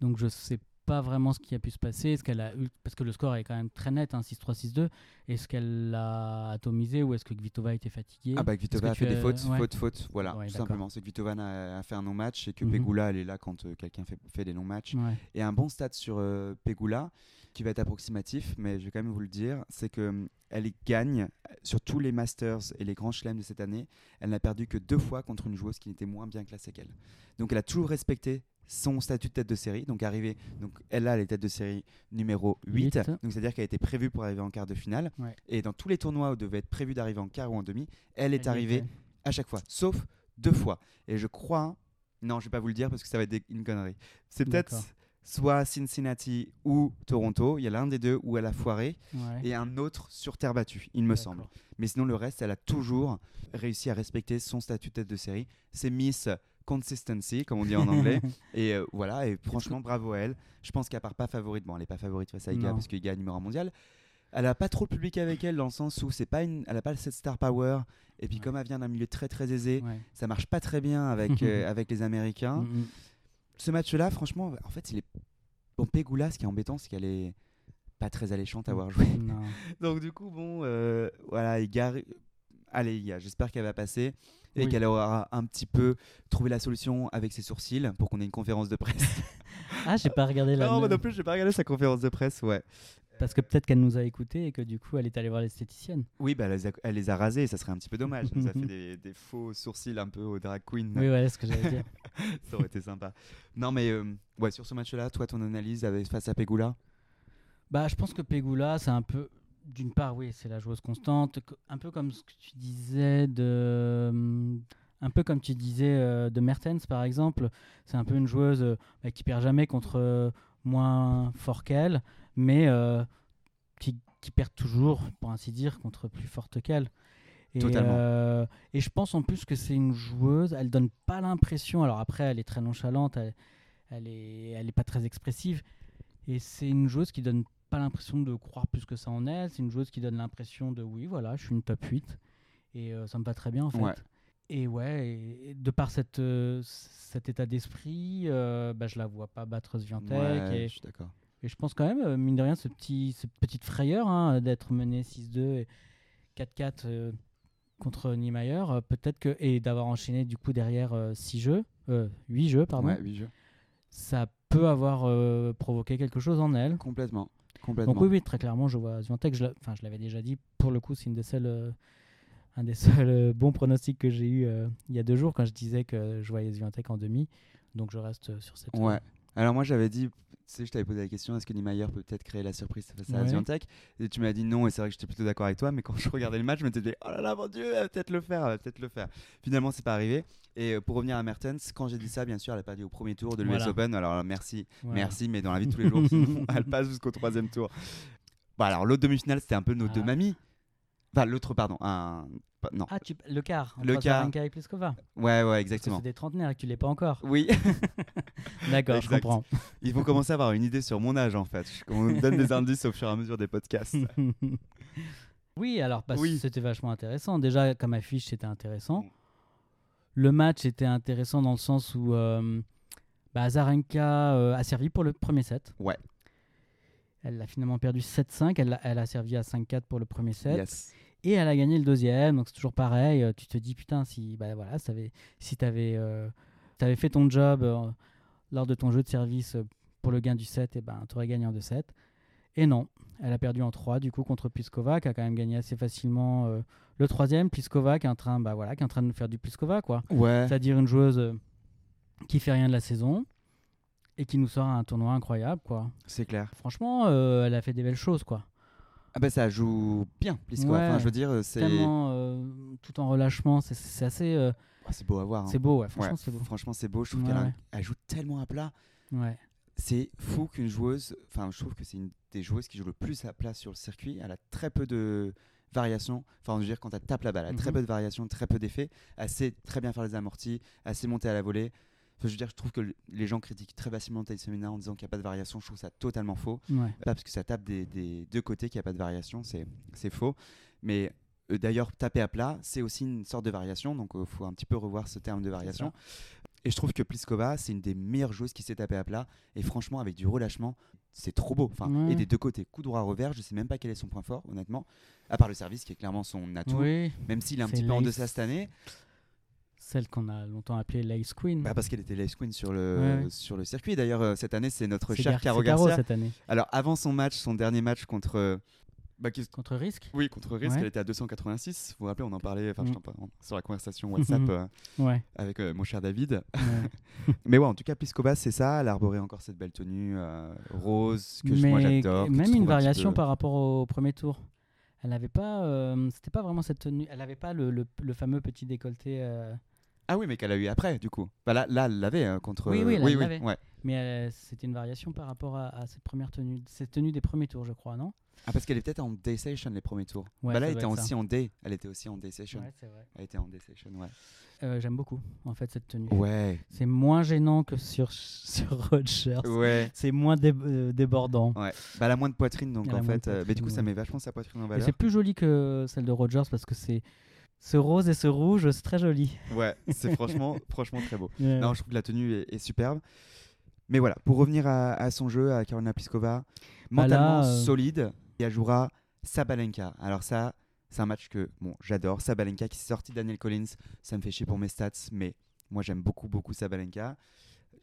Donc, je sais pas vraiment ce qui a pu se passer. Est-ce qu'elle a eu... Parce que le score est quand même très net, hein, 6-3, 6-2. Est-ce qu'elle l'a atomisé ou est-ce que Kvitova était fatiguée? Ah bah Kvitova a fait des fautes, ouais. fautes, fautes, voilà, Ouais, tout simplement. C'est que Kvitova a, a fait un non-match et que Mhm. Pegula, elle est là quand euh, quelqu'un fait, fait des non-matchs. Ouais. Et un bon stat sur euh, Pegula, qui va être approximatif, mais je vais quand même vous le dire, c'est que elle gagne euh, sur tous les Masters et les grands chelems de cette année. Elle n'a perdu que deux fois contre une joueuse qui n'était moins bien classée qu'elle. Donc elle a toujours respecté son statut de tête de série. Donc arrivée, donc elle a les têtes de série numéro 8. Huit. Donc c'est-à-dire qu'elle a été prévue pour arriver en quart de finale. Ouais. Et dans tous les tournois où devait être prévu d'arriver en quart ou en demi, elle est Elle arrivée était. à chaque fois, sauf deux fois. Et je crois, non, je vais pas vous le dire parce que ça va être une connerie. C'est peut-être soit Cincinnati ou Toronto. Il y a l'un des deux où elle a foiré Ouais. et un autre sur terre battue, il me semble. Mais sinon, le reste, elle a toujours réussi à respecter son statut de tête de série. C'est Miss Consistency, comme on dit en anglais. et euh, voilà, et franchement, bravo à elle. Je pense qu'elle part pas favorite. Bon, elle n'est pas favorite face à Iga Non. parce qu'Iga est numéro mondial. Elle a pas trop le public avec elle dans le sens où c'est pas une, elle a pas cette star power. Et puis Ouais. comme elle vient d'un milieu très très aisé, Ouais. ça marche pas très bien avec, euh, avec les Américains. Mm, mm. Ce match-là, franchement, en fait, il est bon. Pegula, ce qui est embêtant, c'est qu'elle est pas très alléchante à avoir joué. Donc du coup, bon, euh, voilà, Iga, allez, Iga, j'espère qu'elle va passer et Oui. qu'elle aura un petit peu trouvé la solution avec ses sourcils pour qu'on ait une conférence de presse. Ah, j'ai pas regardé la. non, moi non plus, j'ai pas regardé sa conférence de presse, ouais. Parce que peut-être qu'elle nous a écoutés et que du coup, elle est allée voir l'esthéticienne. Oui, bah, elle, les a, elle les a rasés, ça serait un petit peu dommage. Elle nous a fait des, des faux sourcils un peu au drag queen. Oui, c'est ce que j'allais dire. ça aurait été sympa. Non, mais euh, ouais, sur ce match-là, toi, ton analyse avec, face à Pegula? Bah, je pense que Pegula, c'est un peu. D'une part, oui, c'est la joueuse constante. co- Un peu comme ce que tu disais de. hum, Un peu comme tu disais euh, de Mertens, par exemple. C'est un peu une joueuse euh, bah, qui perd jamais contre euh, moins fort qu'elle, mais euh, qui, qui perd toujours, pour ainsi dire, contre plus forte qu'elle. Et, Totalement. euh, et je pense en plus que c'est une joueuse, elle donne pas l'impression. Alors après, elle est très nonchalante, elle, elle est, elle est pas très expressive. Et c'est une joueuse qui donne pas l'impression de croire plus que ça en elle. C'est une joueuse qui donne l'impression de oui, voilà, je suis une top 8. Et euh, ça me va très bien en fait. Ouais. Et ouais, et- et de par cette, euh, cet état d'esprit, euh, bah, je la vois pas battre. Ouais, et, je suis d'accord. et je pense quand même, euh, mine de rien, ce petit, cette petite frayeur hein, d'être mené 6-2 et 4-4 euh, contre Niemeyer, peut-être que et d'avoir enchaîné du coup derrière 6 jeux, 8 jeux pardon, Ouais, huit jeux. ça peut avoir provoqué quelque chose en elle. Complètement. Complètement. Donc oui, oui, très clairement, je vois Swiatek. Je, l'a- enfin, je l'avais déjà dit. Pour le coup, c'est une des seules, euh, un des seuls euh, bons pronostics que j'ai eu euh, il y a deux jours quand je disais que je voyais Swiatek en demi. Donc je reste sur cette. Ouais. Alors moi j'avais dit, sais, je t'avais posé la question, est-ce que Niemeyer peut peut-être créer la surprise face à Ouais. Swiatek Et tu m'as dit non, et c'est vrai que j'étais plutôt d'accord avec toi, mais quand je regardais le match, je me disais, oh là là, mon Dieu, elle va peut-être le faire, elle va peut-être le faire. Finalement, c'est pas arrivé. Et euh, pour revenir à Mertens, quand j'ai dit ça, bien sûr, elle a perdu au premier tour de l'US Voilà. Open. Alors euh, merci, Voilà. merci, mais dans la vie de tous les jours, sinon, elle passe jusqu'au troisième tour. Bon, alors l'autre demi-finale, c'était un peu nos Ah. deux mamies. Enfin, l'autre, pardon, un... pas. Non. Ah, tu... le quart. Le quart. Et Pliskova. Ouais, ouais, Parce que exactement. c'est des trentenaires et que tu l'es pas encore. Oui, D'accord, je comprends. ils vont commencer à avoir une idée sur mon âge en fait. On donne des indices au fur et à mesure des podcasts. oui, alors bah, Oui. c'était vachement intéressant. Déjà, comme affiche, c'était intéressant. Mm. Le match était intéressant dans le sens où euh, bah, Azarenka euh, a servi pour le premier set. Ouais. Elle a finalement perdu 7-5. Elle, elle a servi à 5-4 pour le premier set. Yes. Et elle a gagné le deuxième. Donc c'est toujours pareil. Euh, Tu te dis, putain, si, bah, voilà, ça avait- si tu avais, fait ton job euh, lors de ton jeu de service euh, pour le gain du set, et ben, tu aurais gagné en 2-7. Et non, elle a perdu en 3 du coup contre Pliskova, qui a quand même gagné assez facilement euh, le troisième. Pliskova qui est en train, bah, voilà, qui est en train de nous faire du Pliskova, quoi. Ouais. C'est-à-dire une joueuse euh, qui fait rien de la saison et qui nous sort un tournoi incroyable, quoi. C'est clair. Franchement, euh, elle a fait des belles choses, quoi. Ah bah ça joue bien, Ouais. je veux dire, c'est Tellement euh, tout en relâchement, c'est- assez, euh, Oh, c'est beau à voir. hein. c'est beau, ouais. Ouais, Franchement, c'est beau. Franchement, c'est beau. Je trouve qu'elle a- joue tellement à plat. Ouais. C'est fou qu'une joueuse. Enfin, je trouve que c'est une des joueuses qui joue le plus à plat sur le circuit. Elle a très peu de variations. Enfin, je veux dire, quand elle tape la balle, elle a très Mhm. peu de variations, très peu d'effets. Elle sait très bien faire les amortis. Elle sait monter à la volée. Enfin, je veux dire, je trouve que le- les gens critiquent très facilement Thaïs Semina en disant qu'il n'y a pas de variation. Je trouve ça totalement faux. Ouais. Pas parce que ça tape des, des deux côtés qu'il n'y a pas de variation, c'est faux. Mais euh, d'ailleurs, taper à plat, c'est aussi une sorte de variation, donc il faut un petit peu revoir ce terme de variation. Et je trouve que Pliskova, c'est une des meilleures joueuses qui sait taper à plat. Et franchement, avec du relâchement, c'est trop beau. Enfin, Ouais. Et des deux côtés, coup droit revers, je sais même pas quel est son point fort, honnêtement. À part le service, qui est clairement son atout. Oui, Même s'il est un petit peu en deçà cette année, celle qu'on a longtemps appelée l'Ace Queen. bah parce qu'elle était l'ace queen sur le, Ouais, ouais. sur le circuit. D'ailleurs, euh, cette année, c'est notre cher Caro Garcia. cette année. Alors, avant son match, son dernier match contre. euh, bah, qui- Contre Risk Oui, contre Risk, Ouais. elle était à 286. Vous vous rappelez, on en parlait enfin, je Mm. parle sur la conversation WhatsApp Mhm. euh, avec euh, mon cher David. Mais ouais, en tout cas, Pliskova, c'est ça. Elle a arboré encore cette belle tenue euh, rose que je- moi Mais j'adore. même une un variation peu- par rapport au premier tour. Elle n'avait pas, euh, c'était pas vraiment cette tenue. Elle n'avait pas le, le- le fameux petit décolleté. euh, Ah oui, mais qu'elle a eu après, du coup. Bah, là, là, elle l'avait hein, contre. Oui, oui, elle oui, l'avait. ouais. mais euh, c'était une variation par rapport à, à cette première tenue, cette tenue des premiers tours, je crois, non? Ah, parce qu'elle est peut-être en day session les premiers tours. Ouais, bah là, elle était ça. aussi en day. Elle était aussi en day session. Ouais, c'est vrai. Elle était en day session, ouais. Euh, J'aime beaucoup, en fait, cette tenue. Ouais. C'est moins gênant que sur, sur Rogers. Ouais. C'est moins dé- euh, débordant. Ouais. Bah, elle a moins de poitrine, donc Elle a en fait. euh, mais du coup, poitrine, ça ouais. met vachement sa poitrine en Et valeur. c'est plus joli que celle de Rogers parce que c'est ce rose et ce rouge, c'est très joli. Ouais, c'est franchement, franchement très beau. Ouais. Non, je trouve que la tenue est, est superbe. Mais voilà, pour revenir à, à son jeu, à Karolina Pliskova, Bah mentalement euh, solide, et elle jouera Sabalenka. Alors ça, c'est un match que bon, j'adore. Sabalenka qui s'est sorti Daniel Collins, ça me fait chier pour mes stats, mais moi j'aime beaucoup, beaucoup Sabalenka.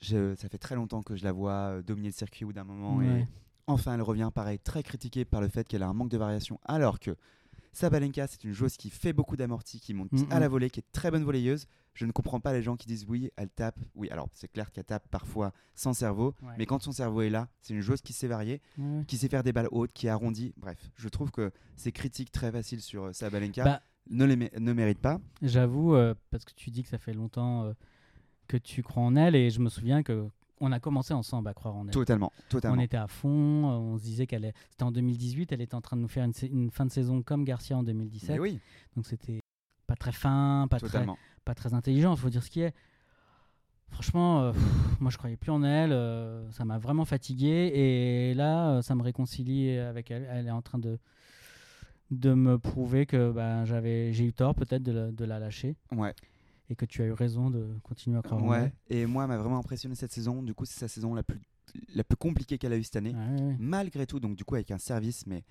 Je, ça fait très longtemps que je la vois euh, dominer le circuit au bout d'un moment, et enfin elle revient, pareil, très critiquée par le fait qu'elle a un manque de variation, alors que Sabalenka, c'est une joueuse qui fait beaucoup d'amortis, qui monte Mhm. à la volée, qui est très bonne volleyeuse. Je ne comprends pas les gens qui disent oui, elle tape. Oui, alors c'est clair qu'elle tape parfois sans cerveau, Ouais. mais quand son cerveau est là, c'est une joueuse qui sait varier, Ouais. qui sait faire des balles hautes, qui arrondit. Bref, je trouve que ces critiques très faciles sur euh, Sabalenka Bah, ne les mé- ne méritent pas. J'avoue, euh, parce que tu dis que ça fait longtemps euh, que tu crois en elle, et je me souviens que on a commencé ensemble à croire en elle. Totalement, On totalement. était à fond, euh, on se disait qu'elle est... C'était en 2018, elle était en train de nous faire une, fin de saison comme Garcia en 2017. Mais oui, Donc c'était pas très fin, pas très, pas très intelligent, il faut dire ce qui est. Franchement, euh, pff, moi je croyais plus en elle, euh, ça m'a vraiment fatigué et là ça me réconcilie avec elle. Elle est en train de, de me prouver que ben, j'avais, j'ai eu tort peut-être de, la- de la lâcher Ouais. Et que tu as eu raison de continuer à croire en Ouais. Et moi, elle m'a vraiment impressionné cette saison. Du coup, c'est sa saison la plus, la plus compliquée qu'elle a eue cette année. Ouais, ouais. malgré tout, donc du coup avec un service, mais,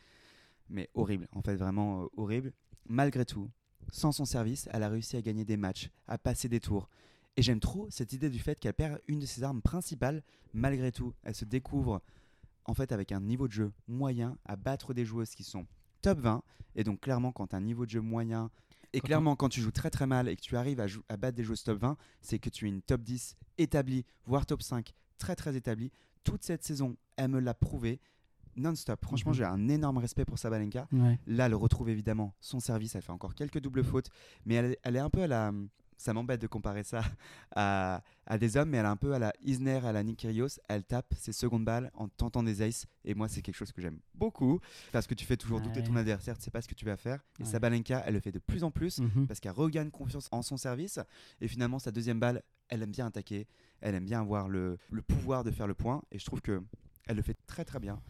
mais horrible, en fait vraiment euh, horrible, malgré tout, sans son service, elle a réussi à gagner des matchs, à passer des tours. Et j'aime trop cette idée du fait qu'elle perd une de ses armes principales, malgré tout. Elle se découvre en fait avec un niveau de jeu moyen à battre des joueuses qui sont top 20. Et donc clairement quand un niveau de jeu moyen, et Quand on- clairement quand tu joues très très mal et que tu arrives à, battre des joueuses top 20, c'est que tu es une top 10 établie, voire top 5, très très établie. Toute cette saison, elle me l'a prouvé non-stop. Franchement, Mhm. j'ai un énorme respect pour Sabalenka. Ouais. Là, elle retrouve évidemment son service. Elle fait encore quelques doubles fautes, mais elle, elle est un peu à la. Ça m'embête de comparer ça à, à des hommes, mais elle est un peu à la Isner, à la Nick Kyrgios. Elle tape ses secondes balles en tentant des aces. Et moi, c'est quelque chose que j'aime beaucoup parce que tu fais toujours douter ton Ouais. adversaire, tu sais pas ce que tu vas faire. Et Ouais. Sabalenka, elle le fait de plus en plus Mhm. parce qu'elle regagne confiance en son service. Et finalement, sa deuxième balle, elle aime bien attaquer. Elle aime bien avoir le, le pouvoir de faire le point. Et je trouve que elle le fait très très bien.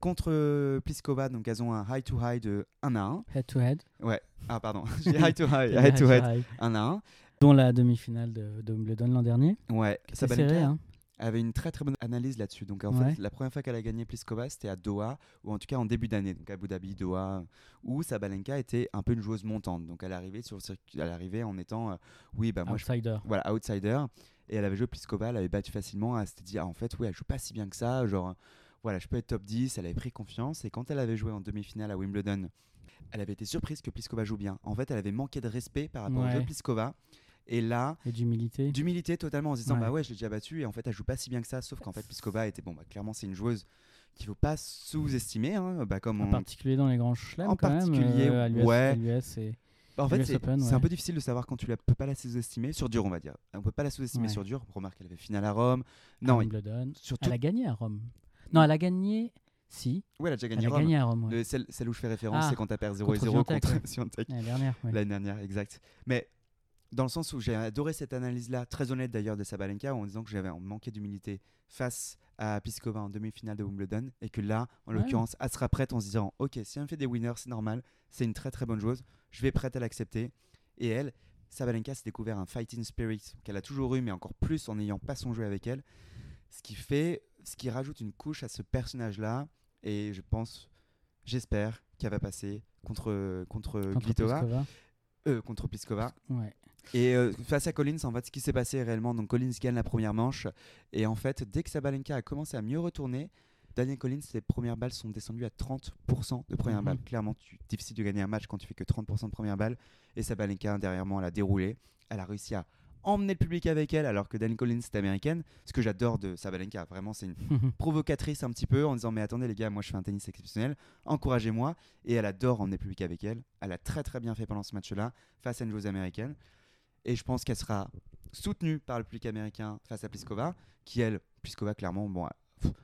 Contre Pliskova, donc elles ont un high to high de 1 à 1. Head to head. Ouais, ah pardon, j'ai high to high, head to head 1 à 1. Dont la demi-finale de, de Wimbledon l'an dernier. Ouais, serré, hein. avait une très très bonne analyse là-dessus. Donc en Ouais. fait, la première fois qu'elle a gagné Pliskova, c'était à Doha, ou en tout cas en début d'année, donc Abu Dhabi, Doha, où Sabalenka était un peu une joueuse montante. Donc elle arrivait sur le circuit, elle arrivait en étant, euh, oui, bah moi je Outsider. voilà, outsider. Et elle avait joué Pliskova, elle avait battu facilement. Elle s'était dit, ah, en fait, oui, elle joue pas si bien que ça. Genre, voilà, je peux être top 10. Elle avait pris confiance. Et quand elle avait joué en demi-finale à Wimbledon, elle avait été surprise que Pliskova joue bien. En fait, elle avait manqué de respect par rapport au jeu Ouais. Pliskova. Et là, Et d'humilité. d'humilité totalement en se disant, Ouais. bah ouais, je l'ai déjà battue. Et en fait, elle joue pas si bien que ça. Sauf qu'en fait, Pliskova était, bon, bah clairement, c'est une joueuse qu'il faut pas sous-estimer. hein. Bah, comme En on- particulier dans les grands chelems, En quand particulier, même. euh, à l'US, ouais. à l'US et- Bah, en fait, c'est ouais. un peu difficile de savoir quand tu la peux pas la sous-estimer sur dur, on va dire. On peut pas la sous-estimer Ouais. sur dur. Remarque, elle avait finale à Rome. Non, il- surtout. Elle a gagné à Rome. Non, elle a gagné. Si, Ouais, elle a déjà elle gagné a Rome. gagné à Rome. ouais. Le- celle, celle où je fais référence, Ah, c'est quand tu perds 0 contre 0 Swiatek, contre ouais. Swiatek L'année dernière, l'année dernière, exact. Mais dans le sens où j'ai adoré cette analyse-là, très honnête d'ailleurs de Sabalenka, en disant que j'avais manqué d'humilité face à Piskova en demi-finale de Wimbledon, et que là, en Ouais. l'occurrence, elle sera prête en se disant, ok, si elle me fait des winners, c'est normal, c'est une très très bonne chose, je vais prête à l'accepter. Et elle, Sabalenka s'est découvert un fighting spirit qu'elle a toujours eu, mais encore plus en n'ayant pas son jeu avec elle, ce qui fait, ce qui rajoute une couche à ce personnage-là, et je pense, j'espère qu'elle va passer contre contre, Contre Pliskova. Euh, contre Pliskova. Ouais. Et euh, face à Collins, en fait, ce qui s'est passé réellement, donc Collins gagne la première manche, et en fait, dès que Sabalenka a commencé à mieux retourner, Daniel Collins, ses premières balles sont descendues à 30% de première Mhm. balle. Clairement, tu, difficile de gagner un match quand tu fais que 30% de première balle. Et Sabalenka, derrière moi, elle a déroulé. Elle a réussi à emmener le public avec elle, alors que Daniel Collins est américaine. Ce que j'adore de Sabalenka, vraiment, c'est une provocatrice un petit peu en disant mais attendez les gars moi je fais un tennis exceptionnel encouragez-moi et elle adore emmener le public avec elle elle a très très bien fait pendant ce match là face à une joueuse américaine et je pense qu'elle sera soutenue par le public américain face à Pliskova qui elle Pliskova clairement bon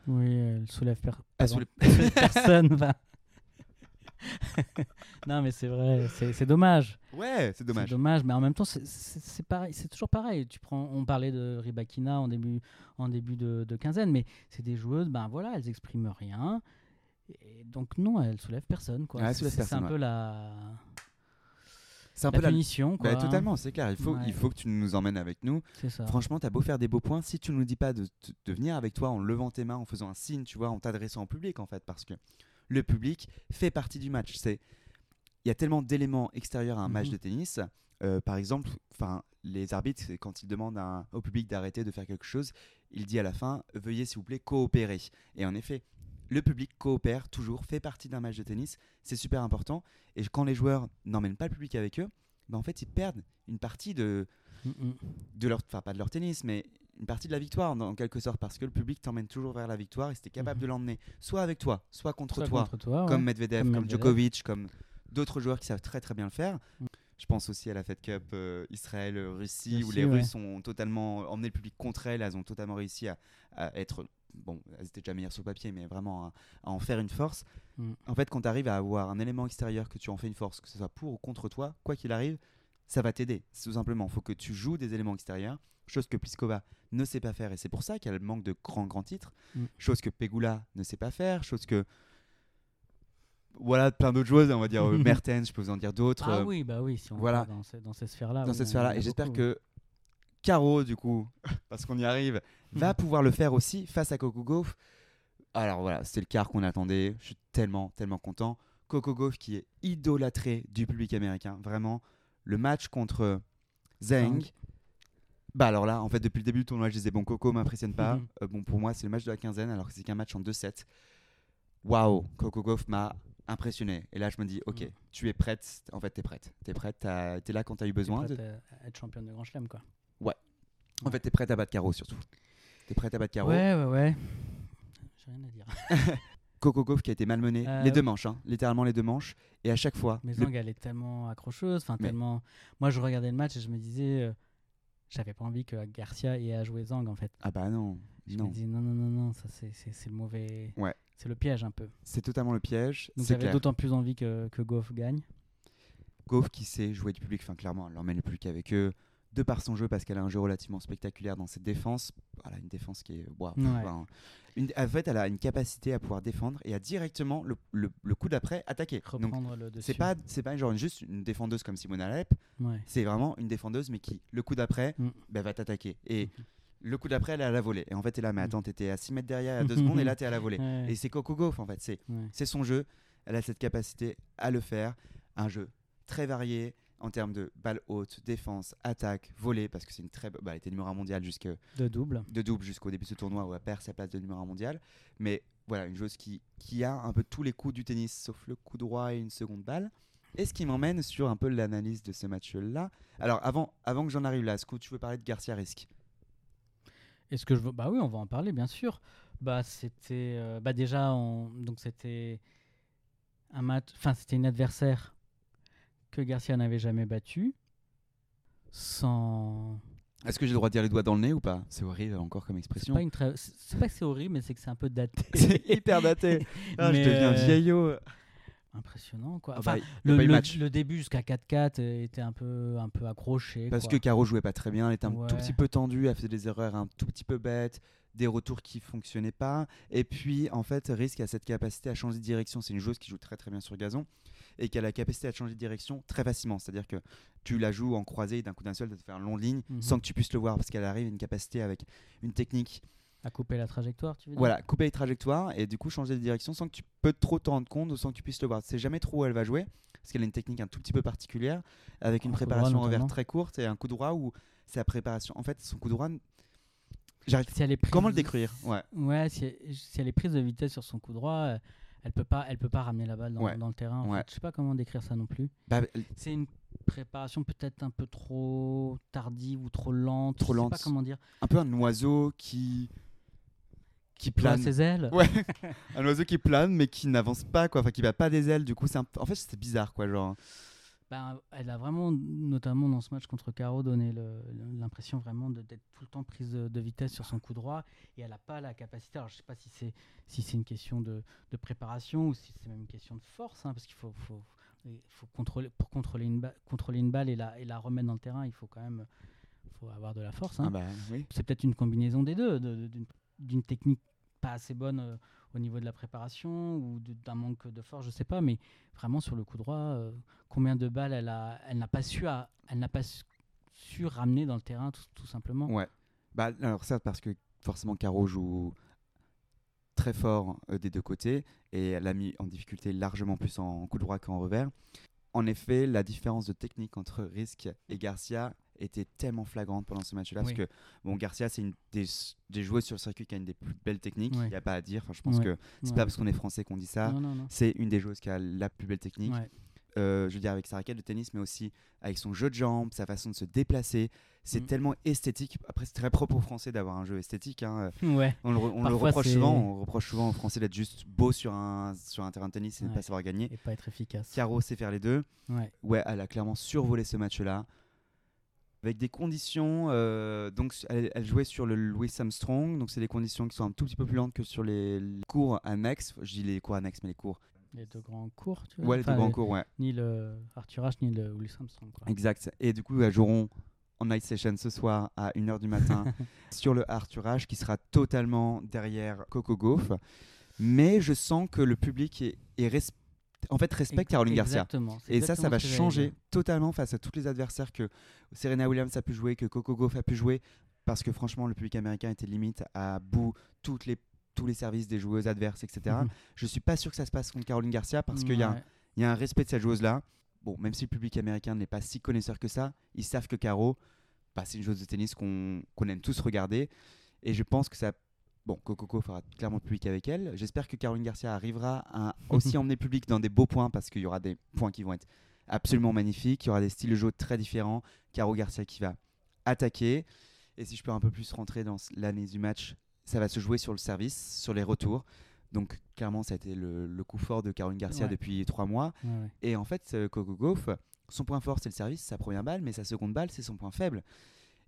oui, elle soulève per- elle soulève- personne. enfin. non, mais c'est vrai, c'est dommage. ouais c'est dommage C'est dommage, mais en même temps, c'est- pareil, toujours pareil. Tu prends, on parlait de Ribakina en début, en début de, de quinzaine, mais c'est des joueuses, ben voilà, elles expriment rien. Et donc non, elles soulèvent personne, quoi. C'est- soulèvent c'est personne, un ouais. peu la, c'est un la peu la punition, quoi. Bah, totalement c'est clair il faut Ouais. il faut que tu nous emmènes avec nous ça. Franchement, t'as beau faire des beaux points, si tu nous dis pas de, de- de venir avec toi en levant tes mains, en faisant un signe, tu vois, en t'adressant au public en fait, parce que le public fait partie du match. C'est, il y a tellement d'éléments extérieurs à un match Mhm. de tennis. Euh, par exemple, enfin, les arbitres, quand ils demandent un- au public d'arrêter de faire quelque chose, il dit à la fin, veuillez s'il vous plaît coopérer. Et en effet, le public coopère toujours, fait partie d'un match de tennis, c'est super important. Et quand les joueurs n'emmènent pas le public avec eux, ben en fait, ils perdent une partie de, Mm, mm. de leur, enfin pas de leur tennis, mais une partie de la victoire en, en quelque sorte, parce que le public t'emmène toujours vers la victoire et c'était capable Mhm. de l'emmener, soit avec toi, soit contre Soit toi, contre toi, comme ouais. Medvedev, Comme. Djokovic, comme d'autres joueurs qui savent très très bien le faire. Mm. Je pense aussi à la Fed Cup euh, Israël-Russie, où les ouais. Russes ont totalement emmené le public contre elles, elles ont totalement réussi à, à être, bon, elles étaient déjà meilleures sur le papier, mais vraiment à, à en faire une force. Mm. En fait, quand tu arrives à avoir un élément extérieur que tu en fais une force, que ce soit pour ou contre toi, quoi qu'il arrive, ça va t'aider. Tout simplement, il faut que tu joues des éléments extérieurs, chose que Pliskova ne sait pas faire, et c'est pour ça qu'elle manque de grands grands titres, Mm. chose que Pegula ne sait pas faire, chose que voilà plein d'autres choses, on va dire euh, Mertens, je peux vous en dire d'autres. Ah euh, oui, bah oui, si on voilà. va dans, ces- dans ces sphères-là. dans oui, cette sphère-là. Et j'espère que Caro, du coup, parce qu'on y arrive, va Mhm. pouvoir le faire aussi face à Coco Gauff. Alors voilà, c'est le quart qu'on attendait. Je suis tellement, tellement content. Coco Gauff qui est idolâtré du public américain. Vraiment, le match contre. Zheng. Bah alors là, en fait, depuis le début du tournoi, je disais, bon, Coco m'impressionne pas. Mhm. Euh, bon, pour moi, c'est le match de la quinzaine, alors que c'est qu'un match en 2-7. Waouh, Coco Gauff m'a impressionné. Et là, je me dis, ok, Mhm. tu es prête. En fait, tu es prête. Tu es prête, t'as- t'es là quand tu as eu besoin. de- prête à- à être championne de Grand Chelem, quoi. En fait, t'es prête à battre Caro surtout. T'es prête à battre Caro. Ouais, ouais, ouais. J'ai rien à dire. Coco Gauff qui a été malmené Euh, les deux manches, hein, littéralement les deux manches. Et à chaque fois, Mais le- elle est tellement accrocheuse, enfin Mais- tellement. Moi, je regardais le match et je me disais, euh, j'avais pas envie que Garcia ait à jouer Zhang en fait. Ah bah non, Je non. me dis non, non, non, non, ça c'est- le mauvais. Ouais. C'est le piège un peu. C'est totalement le piège. Donc j'avais d'autant plus envie que, que Goff gagne. Goff qui sait jouer du public, enfin clairement, elle l'emmène le public avec eux, de par son jeu, parce qu'elle a un jeu relativement spectaculaire dans cette défense. Voilà, une défense qui est. waouh, Ouais. enfin, une- en fait, elle a une capacité à pouvoir défendre et à directement, le, le- le coup d'après, attaquer. Donc, le c'est pas, c'est pas genre juste une défendeuse comme Simone Alep, Ouais. c'est vraiment une défendeuse, mais qui, le coup d'après, Mm. bah, va t'attaquer. Et Mhm. le coup d'après, elle est à la volée. Et en fait, t'es là, mais Mm. attends, t'étais à 6 mètres derrière, à 2 secondes, et là, t'es à la volée. Ouais. Et c'est Coco Gauff, en fait. C'est Ouais. c'est son jeu. Elle a cette capacité à le faire. Un jeu très varié en termes de balles hautes, défense, attaque, volée, parce que c'est une très. Bah, elle était numéro 1 mondial jusque De double. de double jusqu'au début de ce tournoi où elle perd sa place de numéro 1 mondial. Mais voilà, une joueuse qui, qui a un peu tous les coups du tennis, sauf le coup droit et une seconde balle. Et ce qui m'emmène sur un peu l'analyse de ce match-là. Alors, avant, avant que j'en arrive là, est-ce que tu veux parler de Garcia Risque? Est-ce que je veux Bah oui, on va en parler, bien sûr. Bah c'était, euh, bah déjà, on- donc c'était un match. Enfin, c'était une adversaire que Garcia n'avait jamais battue, sans. Est-ce que j'ai le droit de dire les doigts dans le nez ou pas? C'est horrible encore comme C'est expression. pas. C'est c'est pas que c'est horrible, mais c'est que c'est un peu daté. C'est hyper daté. Ah, je deviens euh, vieillot. Impressionnant, quoi. Ah Enfin, bah, le, pas début jusqu'à 4-4 était un peu, un peu accroché. Parce quoi. que Caro jouait pas très bien, elle était un tout petit peu tendue, elle faisait des erreurs un tout petit peu bêtes, des retours qui fonctionnaient pas. Et puis, en fait, Risk a cette capacité à changer de direction. C'est une joueuse qui joue très très bien sur gazon et qui a la capacité à changer de direction très facilement. C'est-à-dire que tu la joues en croisée d'un coup d'un seul, tu te faire une longue ligne Mhm. sans que tu puisses le voir parce qu'elle arrive à une capacité avec une technique. À couper la trajectoire, tu veux dire? Voilà, couper les trajectoires et du coup changer de direction sans que tu peux trop t'en rendre compte ou sans que tu puisses le voir. C'est jamais trop où elle va jouer parce qu'elle a une technique un tout petit peu particulière avec une Un droit, préparation envers très courte et un coup droit où sa préparation. En fait, son coup droit. J'arrive. Si elle est prise- Comment le décrire? Ouais. Ouais, si elle, si elle est prise de vitesse sur son coup droit, euh, elle peut pas, elle peut pas ramener la balle dans, Ouais. dans le terrain. en Ouais. Je sais pas comment décrire ça non plus. Bah, C'est une préparation peut-être un peu trop tardive ou trop lente. Trop je sais lente. pas comment dire. un peu un oiseau qui qui plane. ses ailes. Ouais, un oiseau qui plane mais qui n'avance pas quoi, enfin qui va pas des ailes. Du coup, c'est un en fait c'est bizarre quoi, genre. Ben, elle a vraiment, notamment dans ce match contre Caro, donné l'impression vraiment d'être tout le temps prise de, de vitesse sur son coup droit et elle n'a pas la capacité. Alors je sais pas si c'est si une question de, de préparation ou si c'est même une question de force, hein, parce qu'il faut, faut, il faut contrôler pour contrôler une balle, contrôler une balle et la, et la remettre dans le terrain, il faut quand même faut avoir de la force. hein. Ah bah oui. C'est peut-être une combinaison des deux, de- de- d'une- d'une technique pas assez bonne euh, au niveau de la préparation ou d'un manque de force, je sais pas, mais vraiment sur le coup droit, euh, combien de balles elle a, elle n'a pas su, à- elle n'a pas su, ramener dans le terrain tout, tout simplement. Ouais. Bah alors certes parce que forcément Caro joue très fort euh, des deux côtés et elle a mis en difficulté largement plus en coup droit qu'en revers. En effet, la différence de technique entre Risk et Garcia était tellement flagrante pendant ce match-là Oui. parce que bon Garcia c'est une des, des joueuses sur le circuit qui a une des plus belles techniques, il Ouais. n'y a pas à dire. Enfin, je pense Ouais. que c'est Ouais. pas parce qu'on est français qu'on dit ça. C'est une des joueuses qui a la plus belle technique. Euh, je veux dire avec sa raquette de tennis, mais aussi avec son jeu de jambes, sa façon de se déplacer. C'est Mm. tellement esthétique. Après, c'est très propre aux Français d'avoir un jeu esthétique. hein. Ouais. On le, on reproche souvent. On reproche souvent aux Français d'être juste beau sur un, sur un terrain de tennis et de ne pas savoir gagner. Et pas être efficace. Caro sait faire les deux. Ouais. Ouais, elle a clairement survolé ce match-là. Avec des conditions. euh, donc, elle, elle jouait sur le Louis Armstrong. Donc, c'est des conditions qui sont un tout petit peu plus lentes que sur les, les cours annexes. Je dis les cours annexes, mais les cours. Les deux grands cours, tu vois. Ouais, les deux grands cours, ouais. Ni le Arthur Ashe, ni le Willis Armstrong. Quoi. Exact. Et du coup, elles joueront en night session ce soir à 1h du matin sur le Arthur Ashe qui sera totalement derrière Coco Gauff. Mais je sens que le public est, est en fait respecte Caroline Garcia. Et ça, ça va changer totalement face à tous les adversaires que Serena Williams a pu jouer, que Coco Gauff a pu jouer. Parce que franchement, le public américain était limite à bout toutes les, tous les services des joueuses adverses, etc. Mhm. Je suis pas sûr que ça se passe contre Caroline Garcia parce qu'il y a un- y a un respect de cette joueuse-là. Bon, même si le public américain n'est pas si connaisseur que ça, ils savent que Caro, bah, c'est une joueuse de tennis qu'on qu'on aime tous regarder. Et je pense que ça. Bon, Coco fera clairement le public avec elle. J'espère que Caroline Garcia arrivera à aussi emmener le public dans des beaux points parce qu'il y aura des points qui vont être absolument magnifiques. Il y aura des styles de jeu très différents. Caro Garcia qui va attaquer. Et si je peux un peu plus rentrer dans l'analyse du match, ça va se jouer sur le service, sur les retours. Donc clairement, ça a été le, le coup fort de Caroline Garcia Ouais. depuis trois mois. Ouais, ouais. Et en fait, euh, Coco Gauff, son point fort, c'est le service, sa première balle, mais sa seconde balle, c'est son point faible.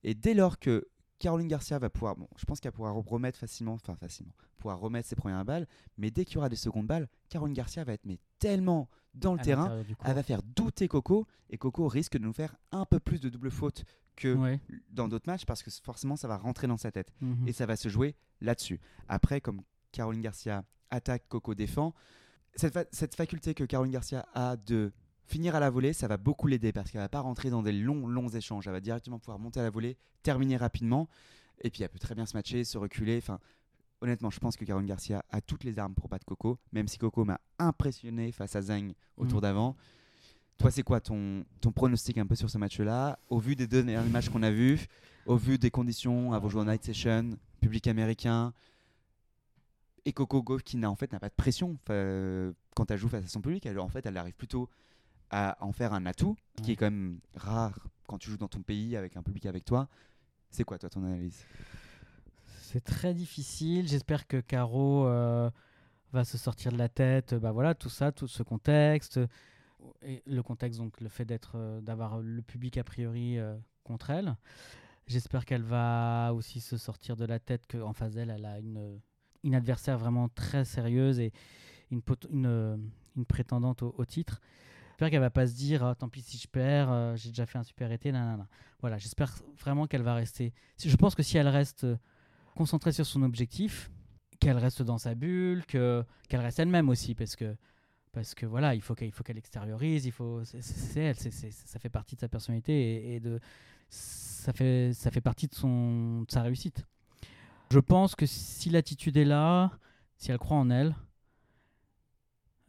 Et dès lors que Caroline Garcia va pouvoir, bon, je pense qu'elle pourra remettre facilement, enfin facilement, pourra remettre ses premières balles, mais dès qu'il y aura des secondes balles, Caroline Garcia va être mais tellement dans le À terrain, elle va faire douter Coco, et Coco risque de nous faire un peu plus de double faute que Ouais. dans d'autres matchs, parce que forcément ça va rentrer dans sa tête, Mhm. et ça va se jouer là-dessus. Après, comme Caroline Garcia attaque, Coco défend, cette, fa- cette faculté que Caroline Garcia a de finir à la volée, ça va beaucoup l'aider parce qu'elle va pas rentrer dans des longs, longs échanges. Elle va directement pouvoir monter à la volée, terminer rapidement, et puis elle peut très bien se matcher, se reculer. Enfin, honnêtement, je pense que Caroline Garcia a toutes les armes pour battre Coco, même si Coco m'a impressionné face à Zhang au tour Mhm. d'avant. Toi, c'est quoi ton, ton pronostic un peu sur ce match-là? Au vu des deux derniers matchs qu'on a vus, au vu des conditions, avoir joué en night session, public américain, et Coco Gauff qui n'a en fait n'a pas de pression euh, quand elle joue face à son public, elle, en fait elle arrive plutôt à en faire un atout, qui est quand même rare quand tu joues dans ton pays avec un public avec toi. C'est quoi toi ton analyse? C'est très difficile. J'espère que Caro euh, va se sortir de la tête. Bah voilà, tout ça, tout ce contexte. Et le contexte, donc le fait d'être, euh, d'avoir le public a priori euh, contre elle. J'espère qu'elle va aussi se sortir de la tête qu'en face d'elle, elle a une, une adversaire vraiment très sérieuse et une, une, une prétendante au, au titre. J'espère qu'elle va pas se dire Ah, tant pis si je perds, euh, j'ai déjà fait un super été. nanana. Voilà, j'espère vraiment qu'elle va rester. Je pense que si elle reste euh, concentrée sur son objectif, qu'elle reste dans sa bulle, que qu'elle reste elle-même aussi, parce que parce que voilà, il faut qu'elle faut qu'elle extériorise, il faut c'est elle, c'est- ça fait partie de sa personnalité et, et de ça fait ça fait partie de son de sa réussite. Je pense que si l'attitude est là, si elle croit en elle,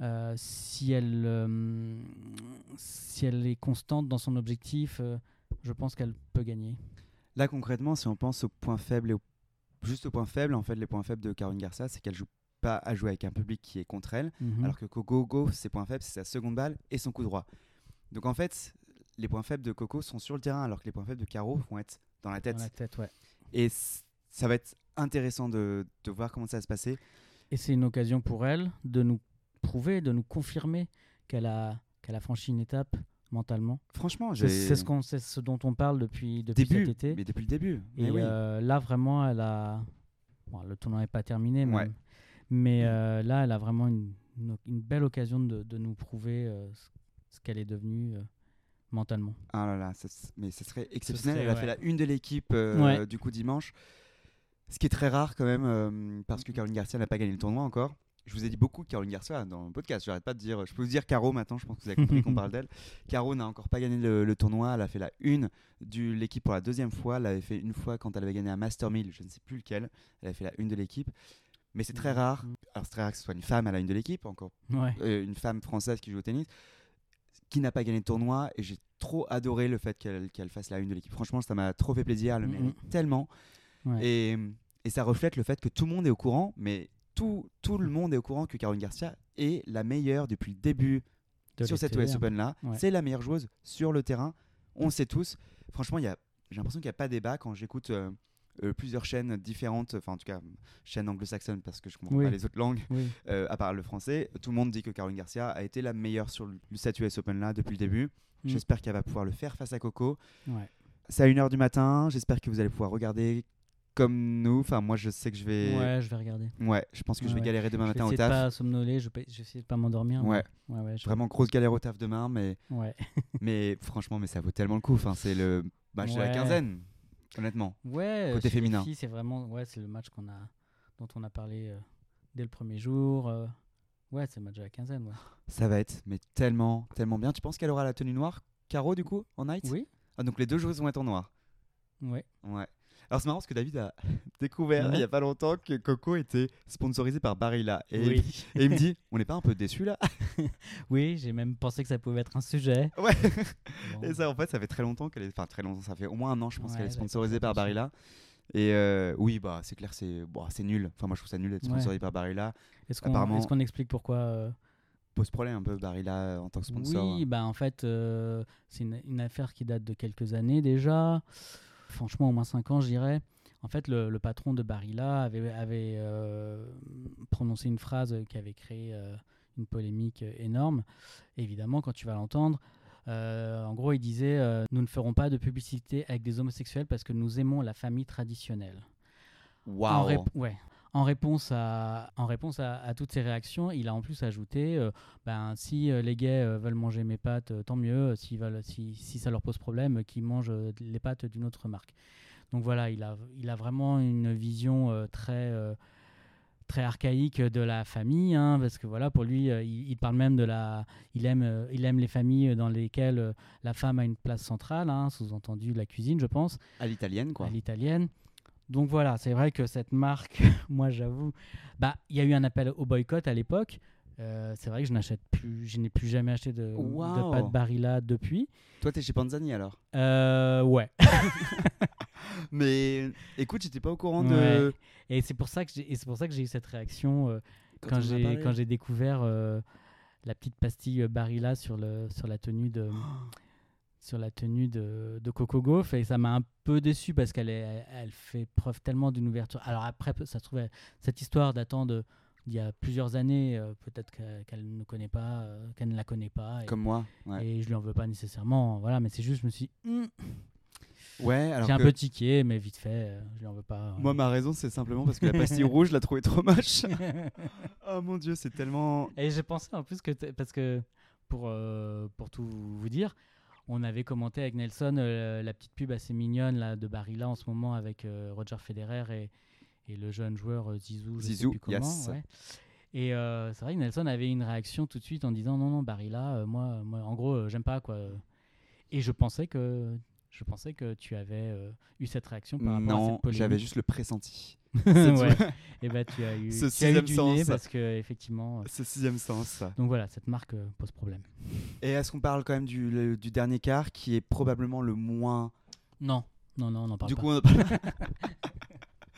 euh, si elle euh, si elle est constante dans son objectif, euh, je pense qu'elle peut gagner. Là concrètement, si on pense aux points faibles et juste aux points faibles, en fait les points faibles de Caroline Garcia, c'est qu'elle joue pas à jouer avec un public qui est contre elle, Mhm. alors que Coco Gauff, ses points faibles, c'est sa seconde balle et son coup droit. Donc en fait, les points faibles de Coco sont sur le terrain, alors que les points faibles de Caro vont être dans la tête. Dans la tête, ouais. Et ça va être intéressant de, de voir comment ça va se passer. Et c'est une occasion pour elle de nous prouver, de nous confirmer qu'elle a, qu'elle a franchi une étape mentalement. Franchement, C'est j'ai c'est ce, qu'on- c'est ce dont on parle depuis, depuis début, cet été. mais depuis le début. Mais Et oui. euh, là, vraiment, elle a. Bon, le tournoi n'est pas terminé, même. Ouais. mais euh, là, elle a vraiment une, une, une belle occasion de, de nous prouver euh, ce, qu'elle est devenue mentalement. Ah là là, ça mais ce serait exceptionnel. serait, Elle a ouais. fait la une de l'équipe Ouais. du coup dimanche. Ce qui est très rare quand même, parce que Caroline Garcia n'a pas gagné le tournoi encore. Je vous ai dit beaucoup Caroline Garcia dans le podcast. J'arrête pas de dire. Je peux vous dire Caro maintenant. Je pense que vous avez compris qu'on parle d'elle. Caro n'a encore pas gagné le, le tournoi. Elle a fait la une de l'équipe pour la deuxième fois. Elle avait fait une fois quand elle avait gagné un Master 1000. Je ne sais plus lequel. Elle avait fait la une de l'équipe. Mais c'est très rare. Alors c'est très rare que ce soit une femme à la une de l'équipe. Encore Ouais. euh, une femme française qui joue au tennis, qui n'a pas gagné de tournoi. Et j'ai trop adoré le fait qu'elle fasse la une de l'équipe. Franchement, ça m'a trop fait plaisir. Elle le mérite tellement. Ouais. Et, et ça reflète le fait que tout le monde est au courant, mais tout, tout le monde est au courant que Caroline Garcia est la meilleure depuis le début De sur cette US Open là. Ouais. C'est la meilleure joueuse sur le terrain. On le sait tous. Franchement, il y a- j'ai l'impression qu'il n'y a pas débat quand j'écoute euh, euh, plusieurs chaînes différentes, enfin en tout cas chaînes anglo-saxonnes parce que je comprends Oui. pas les autres langues Oui. euh, à part le français. Tout le monde dit que Caroline Garcia a été la meilleure sur le cette US Open là depuis le début. Mm. J'espère qu'elle va pouvoir le faire face à Coco. Ouais. C'est à 1h du matin. J'espère que vous allez pouvoir regarder comme nous. Enfin, moi, je sais que je vais. Ouais, je vais regarder. Ouais, je pense que je vais ouais. galérer demain je vais matin au essayer de taf. pas somnoler, je vais, je vais essayer de pas m'endormir. Ouais, mais- ouais, ouais, je- vraiment grosse galère au taf demain, mais, ouais. mais franchement, mais ça vaut tellement le coup. Enfin, c'est le match de la quinzaine, honnêtement. Ouais, Côté féminin. c'est vraiment ouais, c'est le match qu'on a dont on a parlé euh, dès le premier jour. euh, ouais, c'est le match de la quinzaine. Ouais. Ça va être mais tellement, tellement bien. Tu penses qu'elle aura la tenue noire Caro, du coup, en night? Oui. Ah, donc les deux joueuses vont être en noir. Ouais. Ouais. Alors c'est marrant parce que David a découvert il y a pas longtemps que Coco était sponsorisé par Barilla. Et, oui. et il me dit, on n'est pas un peu déçu là? Oui, j'ai même pensé que ça pouvait être un sujet. Ouais. Bon. Et ça, en fait, ça fait très longtemps qu'elle est. Enfin, très longtemps, ça fait au moins un an, je pense Ouais, qu'elle est sponsorisée par. Barilla. Et euh, oui, bah, c'est clair, c'est c'est nul. Enfin, moi, je trouve ça nul d'être Ouais. sponsorisé par Barilla. Est-ce qu'on explique pourquoi euh, Pose problème un peu, Barilla en tant que sponsor. Oui, bah en fait, euh, c'est une, une affaire qui date de quelques années déjà. Franchement, au moins 5 ans, je dirais. En fait, le, le patron de Barilla avait, avait euh, prononcé une phrase qui avait créé euh, une polémique euh, énorme. Évidemment, quand tu vas l'entendre, Euh, en gros, il disait Nous ne ferons pas de publicité avec des homosexuels parce que nous aimons la famille traditionnelle. Rép- ouais. En réponse, à, en réponse à, à toutes ces réactions, il a en plus ajouté euh, ben, si euh, les gays euh, veulent manger mes pâtes, tant mieux. S'ils veulent, si, si ça leur pose problème, qu'ils mangent les pâtes d'une autre marque. Donc voilà, il a, il a vraiment une vision euh, très, euh, très archaïque de la famille, hein, parce que voilà, pour lui, euh, il, il parle même de la, il aime, euh, il aime les familles dans lesquelles euh, la femme a une place centrale, hein, sous-entendu la cuisine, je pense À l'italienne, quoi. à l'italienne. Donc voilà, c'est vrai que cette marque, moi j'avoue, bah il y a eu un appel au boycott à l'époque. Euh, c'est vrai que je n'achète plus, je n'ai plus jamais acheté de, de Wow. pâte Barilla depuis. Toi, t'es chez Panzani alors? Euh, ouais. Mais écoute, j'étais pas au courant Ouais. de. Et c'est pour ça que j'ai, c'est pour ça que j'ai eu cette réaction euh, quand, j'ai quand j'ai découvert euh, la petite pastille Barilla sur le sur la tenue de sur la tenue de, de Coco Gauff et ça m'a un peu déçu parce qu'elle est, elle, elle fait preuve tellement d'une ouverture. Alors après, ça se trouve, cette histoire datant de d'il y a plusieurs années, euh, peut-être qu'elle, ne connaît pas, euh, qu'elle ne la connaît pas. Et, Comme moi. Ouais. et je lui en veux pas nécessairement. Voilà, mais c'est juste, je me suis, Hmm, Ouais, alors j'ai un que peu tiqué, mais vite fait, euh, je lui en veux pas. moi, ma raison, c'est simplement parce que la pastille rouge, je la trouvais trop moche. oh mon dieu, c'est tellement. Et j'ai pensé en plus que parce que pour euh, pour tout vous dire, on avait commenté avec Nelson euh, la petite pub assez mignonne là de Barilla en ce moment avec euh, Roger Federer et, et le jeune joueur euh, Zizou, je sais plus comment. yes. ouais. Et c'est vrai que Nelson avait une réaction tout de suite en disant non non Barilla, moi, moi en gros j'aime pas quoi. Et je pensais que je pensais que tu avais euh, eu cette réaction par rapport à Non, cette polémique. j'avais juste le pressenti. Ouais. Et bah tu as eu, Ce tu as eu sixième nez sens. parce que effectivement. euh, Ce sixième sens. donc voilà, cette marque euh, pose problème. Et est-ce qu'on parle quand même du, le- du dernier quart qui est probablement le moins. Non, non, non, on n'en parle du pas. coup, on en parle-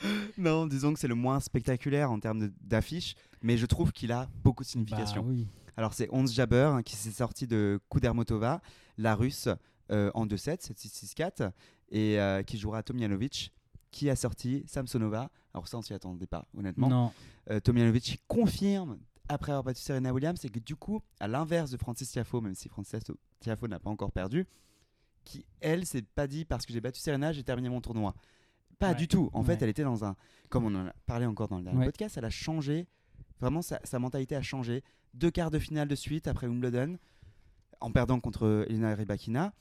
non, disons que c'est le moins spectaculaire en termes d'affiches, mais je trouve qu'il a beaucoup de signification. Bah oui. Alors c'est Ons Jabber hein, qui s'est sorti de Kudermotova, la russe, en 2-7, 7-6-6-4, et euh, qui jouera Tomjanovic, qui a sorti Samsonova. Alors ça, on s'y attendait pas, honnêtement. Non, Euh, Tomjanovic confirme, après avoir battu Serena Williams, et que du coup, à l'inverse de Francis Tiafoe, même si Francis Tiafoe n'a pas encore perdu, qui, elle, s'est pas dit parce que j'ai battu Serena, j'ai terminé mon tournoi. Pas Ouais. du tout. En fait, Ouais. elle était dans un. Comme on en a parlé encore dans le dernier Ouais. podcast, elle a changé. Vraiment, sa, sa mentalité a changé. Deux quarts de finale de suite après Wimbledon, en perdant contre Elena Rybakina.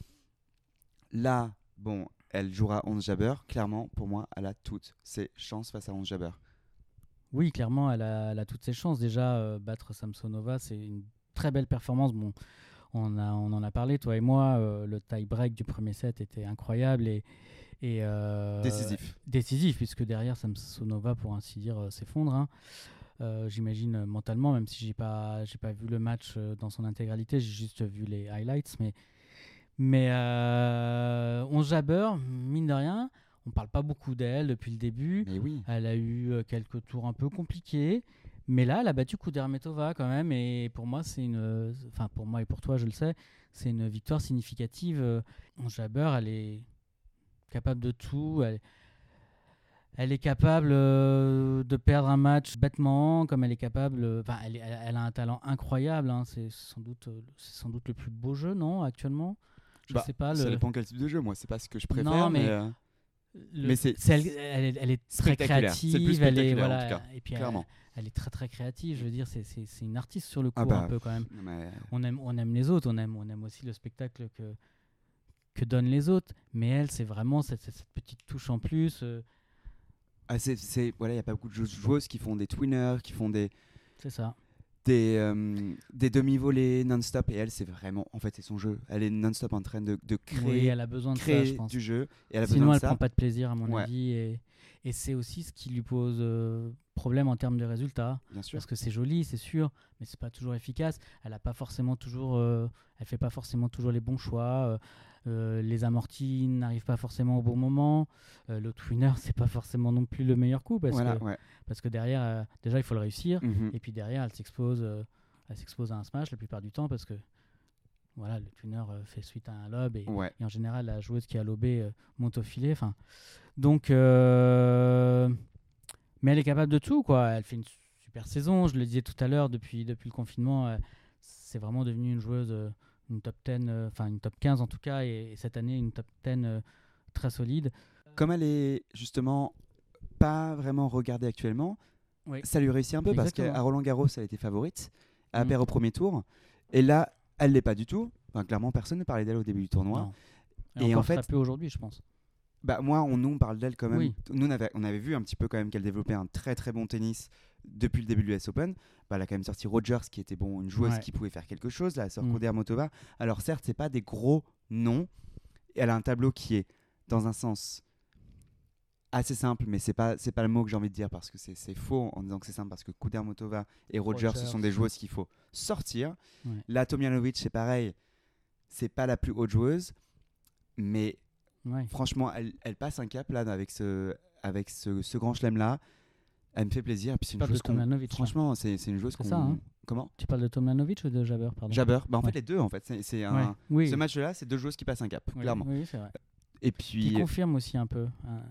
Là, bon, elle jouera 11 Jabber. Clairement, pour moi, elle a toutes ses chances face à 11 Jabber. oui, clairement, elle a, elle a toutes ses chances. Déjà, euh, battre Samsonova, c'est une très belle performance. Bon, on, a, on en a parlé, toi et moi. euh, le tie-break du premier set était incroyable et. et euh, Décisif. Décisif, puisque derrière, Samsonova, pour ainsi dire, s'effondre. hein. Euh, J'imagine mentalement, même si j'ai pas, j'ai pas vu le match euh, dans son intégralité, j'ai juste vu les highlights. Mais, mais euh, on jabber, mine de rien, on parle pas beaucoup d'elle depuis le début. Mais oui. Elle a eu euh, quelques tours un peu compliqués, mais là, elle a battu Kudermetova quand même. Et pour moi, c'est une, euh, enfin pour moi et pour toi, je le sais, c'est une victoire significative. Euh, En jabber, elle est capable de tout. Elle, elle est capable euh, de perdre un match bêtement, comme elle est capable. euh, Enfin, elle, elle- a un talent incroyable. hein. C'est sans doute, euh, c'est sans doute le plus beau jeu, non, actuellement? Je Bah, sais pas. Ça Le, dépend quel type de jeu. Moi, c'est pas ce que je préfère. Non, mais- mais, euh, le- mais c'est- elle, elle est- elle est très créative. Elle est, voilà, cas. et puis elle- est très très créative. Je veux dire, c'est- c'est c'est une artiste sur le coup Ah bah, un peu quand même. Mais- On aime, on aime les autres, on aime, on aime aussi le spectacle que, que donnent les autres. Mais elle, c'est vraiment cette, petite touche en plus. euh, Ah, c'est, c'est- voilà, il y a pas beaucoup de jou- joueuses qui font des twinners, qui font des c'est ça. Des, euh, des demi-volées non-stop. Et elle, c'est vraiment, en fait, c'est son jeu. Elle est non-stop en train de, de Oui, créer, elle a besoin de ça, créer je pense. du jeu. Et elle a Sinon, besoin elle de ça. prend pas de plaisir, à mon Ouais. avis. Et, et c'est aussi ce qui lui pose euh, problème en termes de résultats. Bien sûr. Parce que c'est joli, c'est sûr, mais c'est pas toujours efficace. Elle a pas forcément toujours, euh, elle fait pas forcément toujours les bons choix. Euh, les amortis n'arrivent pas forcément au bon moment. Euh, le twinner, c'est pas forcément non plus le meilleur coup parce Voilà, que ouais. parce que derrière, euh, déjà il faut le réussir Mhm. et puis derrière, elle s'expose, elle s'expose à un smash la plupart du temps parce que voilà, le twinner euh, fait suite à un lob et, Ouais. et en général la joueuse qui a lobé euh, monte au filet. Enfin, donc, euh, mais elle est capable de tout quoi. Elle fait une super saison. Je le disais tout à l'heure depuis depuis le confinement, c'est vraiment devenu une joueuse une top 10, euh, enfin une top 15 en tout cas, et, et cette année une top 10 euh, très solide. Comme elle est justement pas vraiment regardée actuellement, Oui. ça lui réussit un peu parce qu'à Roland Garros, elle était favorite, elle Mm. perd au premier tour, et là, elle l'est pas du tout. Enfin, clairement, personne ne parlait d'elle au début du tournoi. Non. Et Et, en fait- peu aujourd'hui, je pense. Bah moi, on nous on parle d'elle quand même. Oui. Nous on avait, on avait vu un petit peu quand même qu'elle développait un très très bon tennis depuis le début du US Open. Bah, elle a quand même sorti Rogers qui était bon, une joueuse Ouais. qui pouvait faire quelque chose. Là, elle sort Mm. Kodermotova. Alors certes, c'est pas des gros noms. Elle a un tableau qui est dans un sens assez simple, mais c'est pas c'est pas le mot que j'ai envie de dire parce que c'est faux en disant que c'est simple parce que Kudermotova et Rogers, ce sont des joueuses qu'il faut sortir. Ouais. La Tomjanovic, c'est pareil. C'est pas la plus haute joueuse, mais Ouais. franchement, elle, elle passe un cap là avec ce, avec ce, ce grand chelem là. Elle me fait plaisir. Puis c'est une Tomljanovic. là. Franchement, c'est c'est une joueuse qu'on. ça, hein. Comment Tu parles de Tomljanovic ou de Jabber pardon? Jabber. Bah, en Ouais. fait, les deux, en fait. C'est un. Ouais. Oui. Ce match-là, c'est deux joueuses qui passent un cap, Oui, clairement. Oui, c'est vrai. Et Qui puis, confirme aussi un peu. hein,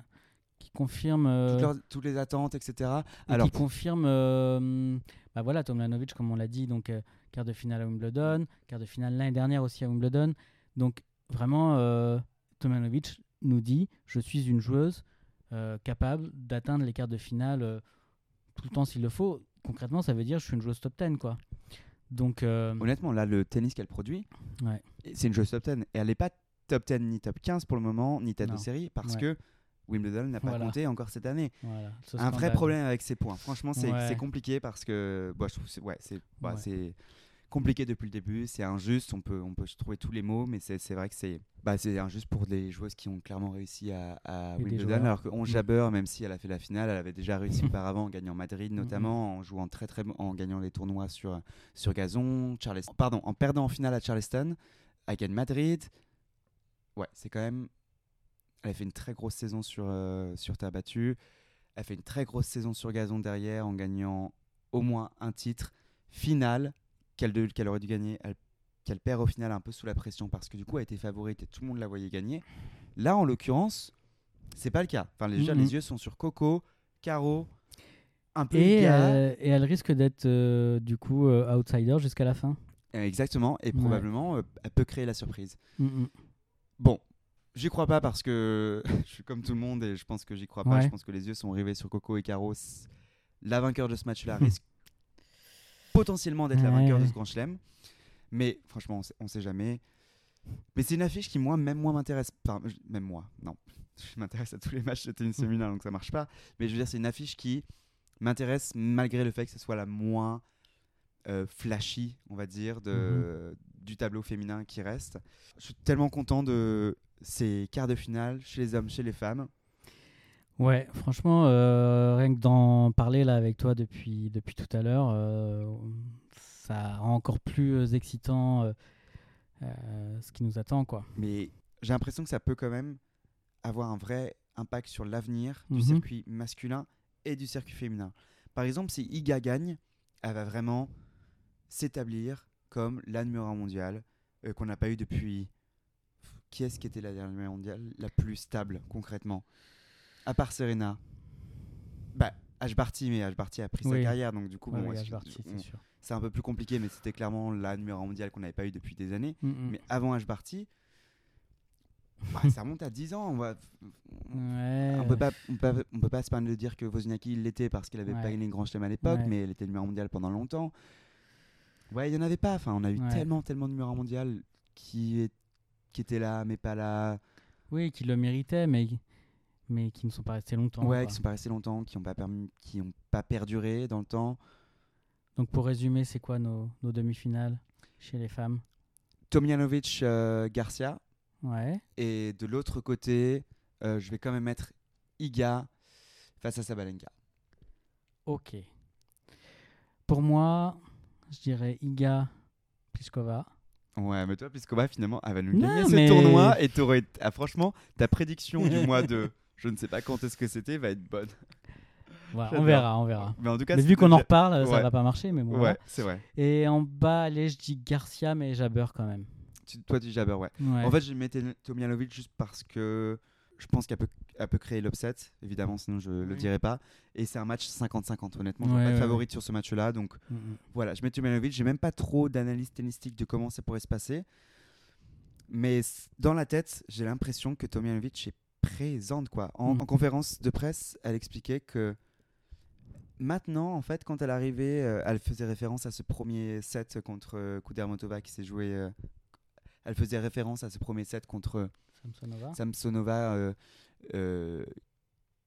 Qui confirme. euh, toutes, leurs- toutes les attentes, etc. et Alors, qui confirme. euh, bah voilà, Tomljanovic, comme on l'a dit, donc euh, quart de finale à Wimbledon, quart de finale l'année dernière aussi à Wimbledon. Donc vraiment, euh, Tomljanovic nous dit je suis une joueuse euh, capable d'atteindre les quarts de finale euh, tout le temps s'il le faut. Concrètement, ça veut dire je suis une joueuse top 10 quoi. Donc euh, honnêtement, là, le tennis qu'elle produit, Ouais. c'est une joueuse top 10. Et elle n'est pas top 10 ni top 15 pour le moment, ni tête de Non. série, parce Ouais. que Wimbledon n'a pas Voilà. compté encore cette année. voilà, ce un vrai problème avec ses points. Franchement, c'est Ouais. compliqué parce que bah, je trouve que c'est ouais, c'est bah, Ouais. c'est compliqué depuis le début. C'est injuste. On peut on peut se trouver tous les mots, mais c'est vrai que c'est bah, injuste pour des joueuses qui ont clairement réussi à, à Wimbledon, alors qu'on Mm. Jabber, même si elle a fait la finale, elle avait déjà réussi auparavant en gagnant Madrid notamment, en jouant très très bon- en gagnant les tournois sur sur gazon, Charleston, pardon, en perdant en finale à Charleston, elle gagne Madrid. Ouais, c'est quand même elle a fait une très grosse saison sur, euh, sur terre battue. Elle fait une très grosse saison sur gazon derrière en gagnant au moins un titre final qu'elle aurait dû gagner. Elle- qu'elle perd au final un peu sous la pression parce que du coup elle était favorite et tout le monde la voyait gagner. Là en l'occurrence, c'est pas le cas. Enfin, déjà, les yeux sont sur Coco, Caro, un peu Et, euh, et elle risque d'être euh, du coup euh, outsider jusqu'à la fin. Exactement, et probablement elle peut créer la surprise. Mm. Bon, j'y crois pas parce que je suis comme tout le monde et je pense que j'y crois pas. Ouais. Je pense que les yeux sont rivés sur Coco et Caro. La vainqueur de ce match-là risque potentiellement d'être la vainqueur de ce grand chelem. Mais franchement, on sait, on sait jamais. Mais c'est une affiche qui, moi, même moi, m'intéresse. Enfin, même moi, non. Je m'intéresse à tous les matchs de tennis Hmm. féminin, donc ça marche pas. Mais je veux dire, c'est une affiche qui m'intéresse malgré le fait que ce soit la moins euh, flashy, on va dire, de, du tableau féminin qui reste. Je suis tellement content de ces quarts de finale chez les hommes, chez les femmes. Ouais, franchement, euh, rien que d'en parler là avec toi depuis, depuis tout à l'heure, euh, ça rend encore plus euh, excitant euh, ce qui nous attend, quoi. Mais j'ai l'impression que ça peut quand même avoir un vrai impact sur l'avenir du Mhm. circuit masculin et du circuit féminin. Par exemple, si Iga gagne, elle va vraiment s'établir comme la numéro 1 mondiale qu'on n'a pas eu depuis. Qui est-ce qui était la dernière mondiale la plus stable concrètement? À part Serena. Bah, H. Barty, mais H. Barty a pris sa Oui. carrière, donc du coup, Ouais, bon, Barty, c'est on- sûr. c'est un peu plus compliqué, mais c'était clairement la numéro 1 mondiale qu'on n'avait pas eu depuis des années. Mm, mm. Mais avant H. Barty, bah, ça remonte à 10 ans. On, va, Ouais, on peut pas, on peut, on peut pas se permettre de dire que Wozniacki l'était parce qu'il avait pas gagné le Grand Chelem à l'époque, mais elle était numéro mondial pendant longtemps. Ouais, il y en avait pas. Enfin, on a eu tellement, tellement de numéros mondial qui, est, qui étaient là, mais pas là. Oui, qui le méritaient, mais, mais qui ne sont pas restés longtemps. ouais, quoi. qui sont pas restés longtemps, qui n'ont pas permis, qui ont pas perduré dans le temps. Donc pour résumer, c'est quoi nos, nos demi-finales chez les femmes? Tomjanovic, euh, Garcia. Ouais. Et de l'autre côté, euh, je vais quand même mettre Iga face à Sabalenka. Ok. Pour moi, je dirais Iga Pliskova. Ouais, mais toi, Pliskova, finalement, elle va nous gagner ce mais- tournoi et t'aurais. Ah, franchement, ta prédiction du mois de. Je ne sais pas quand est-ce que c'était, va être bonne. Voilà, on verra, on verra. Mais en tout cas, Mais vu qu'on en reparle, ça Ouais. va pas marcher, mais bon. Ouais, voilà. c'est vrai. Et en bas, allez, je dis Garcia, mais Jabber quand même. Tu- toi, tu dis Jabber, ouais. Ouais. En fait, je mettais Tomjanovic juste parce que je pense qu'elle peut, elle peut créer l'upset, évidemment, sinon je le Oui. dirais pas. Et c'est un match 50-50, honnêtement. Je Ouais, pas de ouais, favorite sur ce match-là. Donc Mm, mm. voilà, je mets Tomjanovic. J'ai même pas trop d'analyse tennistique de comment ça pourrait se passer. Mais dans la tête, j'ai l'impression que Tomjanovic est présente. Quoi. En, Mm. en conférence de presse, elle expliquait que maintenant, en fait, quand elle arrivait, euh, elle faisait référence à ce premier set contre euh, Kudermetova qui s'est joué. euh, elle faisait référence à ce premier set contre Samsonova. Samsonova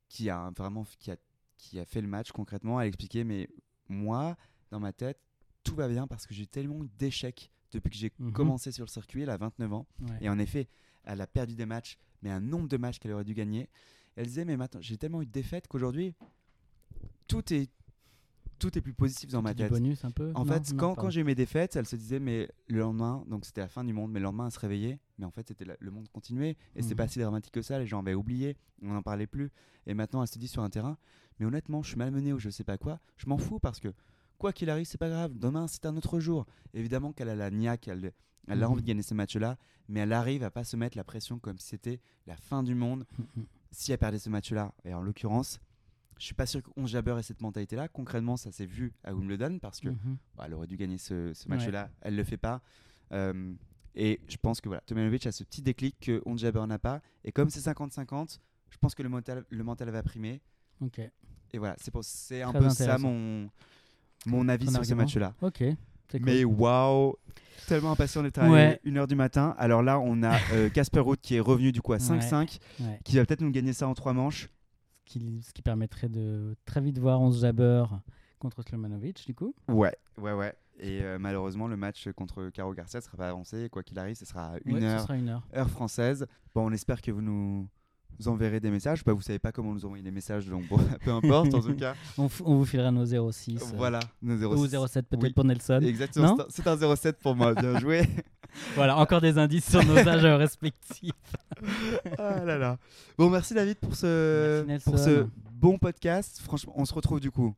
qui a vraiment qui a, qui a fait le match concrètement. Elle expliquait mais moi dans ma tête tout va bien parce que j'ai tellement d'échecs depuis que j'ai Mhm. commencé sur le circuit. Elle a 29 ans Ouais. et en effet elle a perdu des matchs mais un nombre de matchs qu'elle aurait dû gagner. Elle disait mais maintenant j'ai tellement eu de défaites qu'aujourd'hui tout est tout est plus positif dans ma tête. bonus un peu. En Non, fait, non, quand, quand j'ai eu mes défaites, elle se disait, mais le lendemain, donc c'était la fin du monde, mais le lendemain, elle se réveillait. Mais en fait, c'était le monde continuait. Et c'est Mhm. pas si dramatique que ça. Les gens avaient oublié. On n'en parlait plus. Et maintenant, elle se dit sur un terrain, mais honnêtement, je suis malmené ou je sais pas quoi. Je m'en fous parce que quoi qu'il arrive, c'est pas grave. Demain, c'est un autre jour. Évidemment qu'elle a la niaque, elle, elle a Mhm. envie de gagner ce match-là, mais elle arrive à pas se mettre la pression comme si c'était la fin du monde si elle perdait ce match-là. Et en l'occurrence, je suis pas sûr qu'on Jabber ait cette mentalité-là. Concrètement, ça s'est vu à Wimbledon parce que Mhm. bah, elle aurait dû gagner ce, ce Ouais. match-là. Elle le fait pas. Euh, et je pense que voilà, Tomjanovic a ce petit déclic que Jabeur n'a pas. Et comme c'est 50-50, je pense que le mental, le mental va primer. Ok. Et voilà, c'est un peu ça mon, mon avis sur ce match-là. Ok. cool. Mais waouh, tellement impatient d'être arrivé Ouais. 1h du matin. Alors là, on a euh, Casper Ruud qui est revenu du coup à 5-5, Ouais. qui va peut-être nous gagner ça en 3 manches. Ce qui, ce qui permettrait de très vite voir 11 Jabber contre Slomanovic, du coup. Ouais, ouais, ouais. Et euh, malheureusement, le match contre Caro Garcia ne sera pas avancé. Quoi qu'il arrive, ce sera à 1 Ouais, heure Ce sera une heure. heure française. Bon, on espère que vous nous enverrez des messages. Bah, vous savez pas comment nous envoyer des messages, donc bon, peu importe. en tout cas, On, vous filera nos 06. euh, voilà, nos 06. Ou 07 peut-être Oui. pour Nelson. Exactement, c'est un- c'est un 07 pour moi. Bien joué. Voilà, encore des indices sur nos âges respectifs. ah là là. Bon, merci David pour ce, pour bon podcast. Franchement, on se retrouve du coup.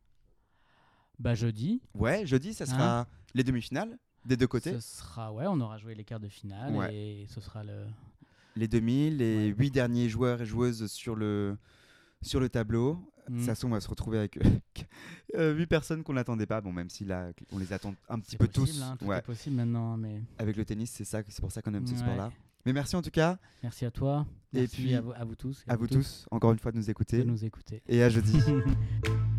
Bah jeudi, Ouais, jeudi, ça sera les demi-finales des deux côtés. ce sera ouais, on aura joué les quarts de finale Ouais. et ce sera le Les demi, les huit derniers joueurs et joueuses sur le, sur le tableau. De Mm. toute façon, on va se retrouver avec euh, huit personnes qu'on n'attendait pas. Bon, même si là, on les attend un petit peu possible, tous. hein, tout ouais. est possible maintenant, hein, mais Avec le tennis, c'est ça, c'est pour ça qu'on aime ce sport-là. Mais merci en tout cas merci à toi, Et merci puis, à, vous, à vous tous, à vous tous, encore une fois de nous de écouter. nous écouter. Et à jeudi.